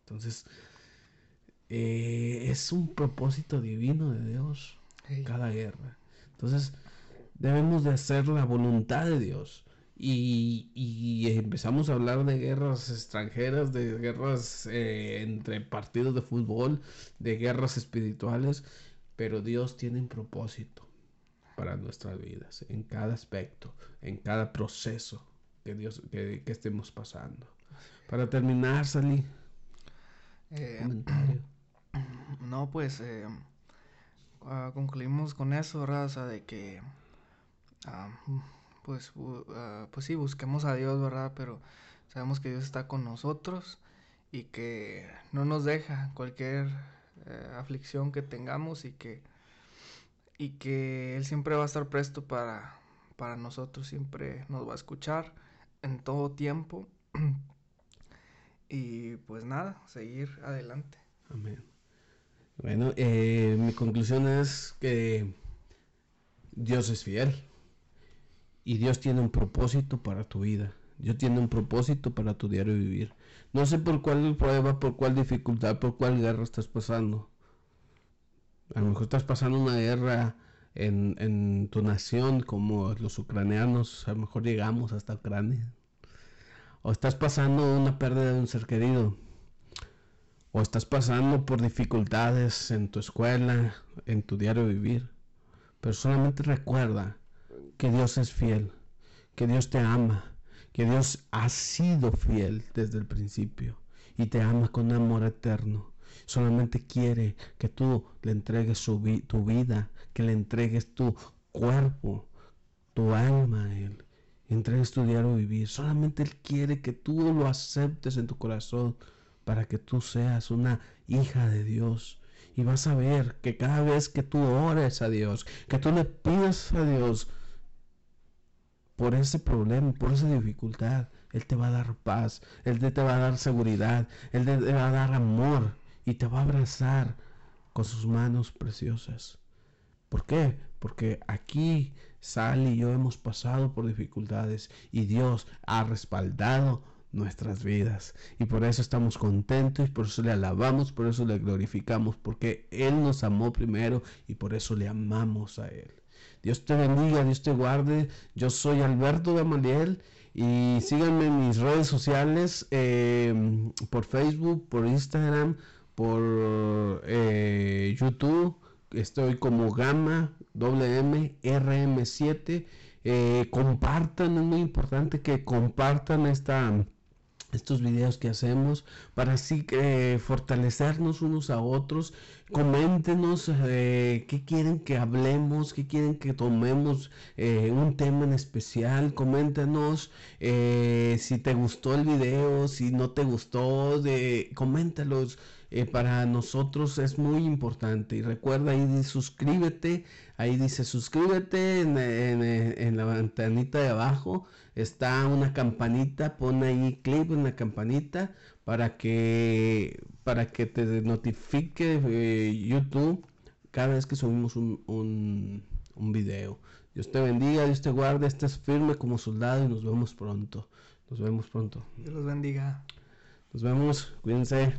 Speaker 1: Entonces, eh, es un propósito divino de Dios cada guerra. Entonces, debemos de hacer la voluntad de Dios. Y, empezamos a hablar de guerras extranjeras, de guerras eh, entre partidos de fútbol, de guerras espirituales, pero Dios tiene un propósito para nuestras vidas, en cada aspecto, en cada proceso que Dios que, estemos pasando. Para terminar, Salí.
Speaker 2: Eh, no, pues eh, ah, concluimos con eso, ¿verdad? O sea, de que, ah, pues, ah, pues sí, busquemos a Dios, ¿verdad? Pero sabemos que Dios está con nosotros y que no nos deja cualquier eh, aflicción que tengamos y que, y que Él siempre va a estar presto para, para nosotros, siempre nos va a escuchar en todo tiempo. y pues nada, seguir adelante.
Speaker 1: Amén. Bueno, eh, mi conclusión es que Dios es fiel y Dios tiene un propósito para tu vida. Dios tiene un propósito para tu diario vivir. No sé por cuál prueba, por cuál dificultad, por cuál guerra estás pasando. A lo mejor estás pasando una guerra en, tu nación como los ucranianos, a lo mejor llegamos hasta Ucrania. O estás pasando una pérdida de un ser querido. O estás pasando por dificultades en tu escuela, en tu diario vivir. Pero solamente recuerda que Dios es fiel, que Dios te ama, que Dios ha sido fiel desde el principio y te ama con amor eterno. Solamente quiere que tú le entregues tu vida, que le entregues tu cuerpo, tu alma a Él. Entregues tu diario vivir. Solamente Él quiere que tú lo aceptes en tu corazón para que tú seas una hija de Dios. Y vas a ver que cada vez que tú ores a Dios, que tú le pidas a Dios por ese problema, por esa dificultad, Él te va a dar paz, Él te va a dar seguridad, Él te va a dar amor y te va a abrazar con sus manos preciosas. ¿Por qué? Porque aquí Sal y yo hemos pasado por dificultades y Dios ha respaldado nuestras vidas. Y por eso estamos contentos, y por eso le alabamos, por eso le glorificamos, porque Él nos amó primero y por eso le amamos a Él. Dios te bendiga, Dios te guarde. Yo soy Alberto de Amaliel Y síganme en mis redes sociales, em, por Facebook, por Instagram, por eh, YouTube. Estoy como Gamma WM RM7. Eh, compartan, es muy importante que compartan esta estos videos que hacemos para así eh, fortalecernos unos a otros. Coméntenos eh, qué quieren que hablemos, qué quieren que tomemos un tema en especial. Coméntenos si te gustó el video, si no te gustó, de, coméntalos. Para nosotros es muy importante. Y recuerda ahí suscríbete. Ahí dice suscríbete en, en la ventanita de abajo está una campanita, pon ahí clip en la campanita para que para que te notifique eh, YouTube cada vez que subimos un, un, un video. Dios te bendiga, Dios te guarde, estés firme como soldado y nos vemos pronto. Nos vemos pronto.
Speaker 2: Dios los bendiga.
Speaker 1: Nos vemos, cuídense.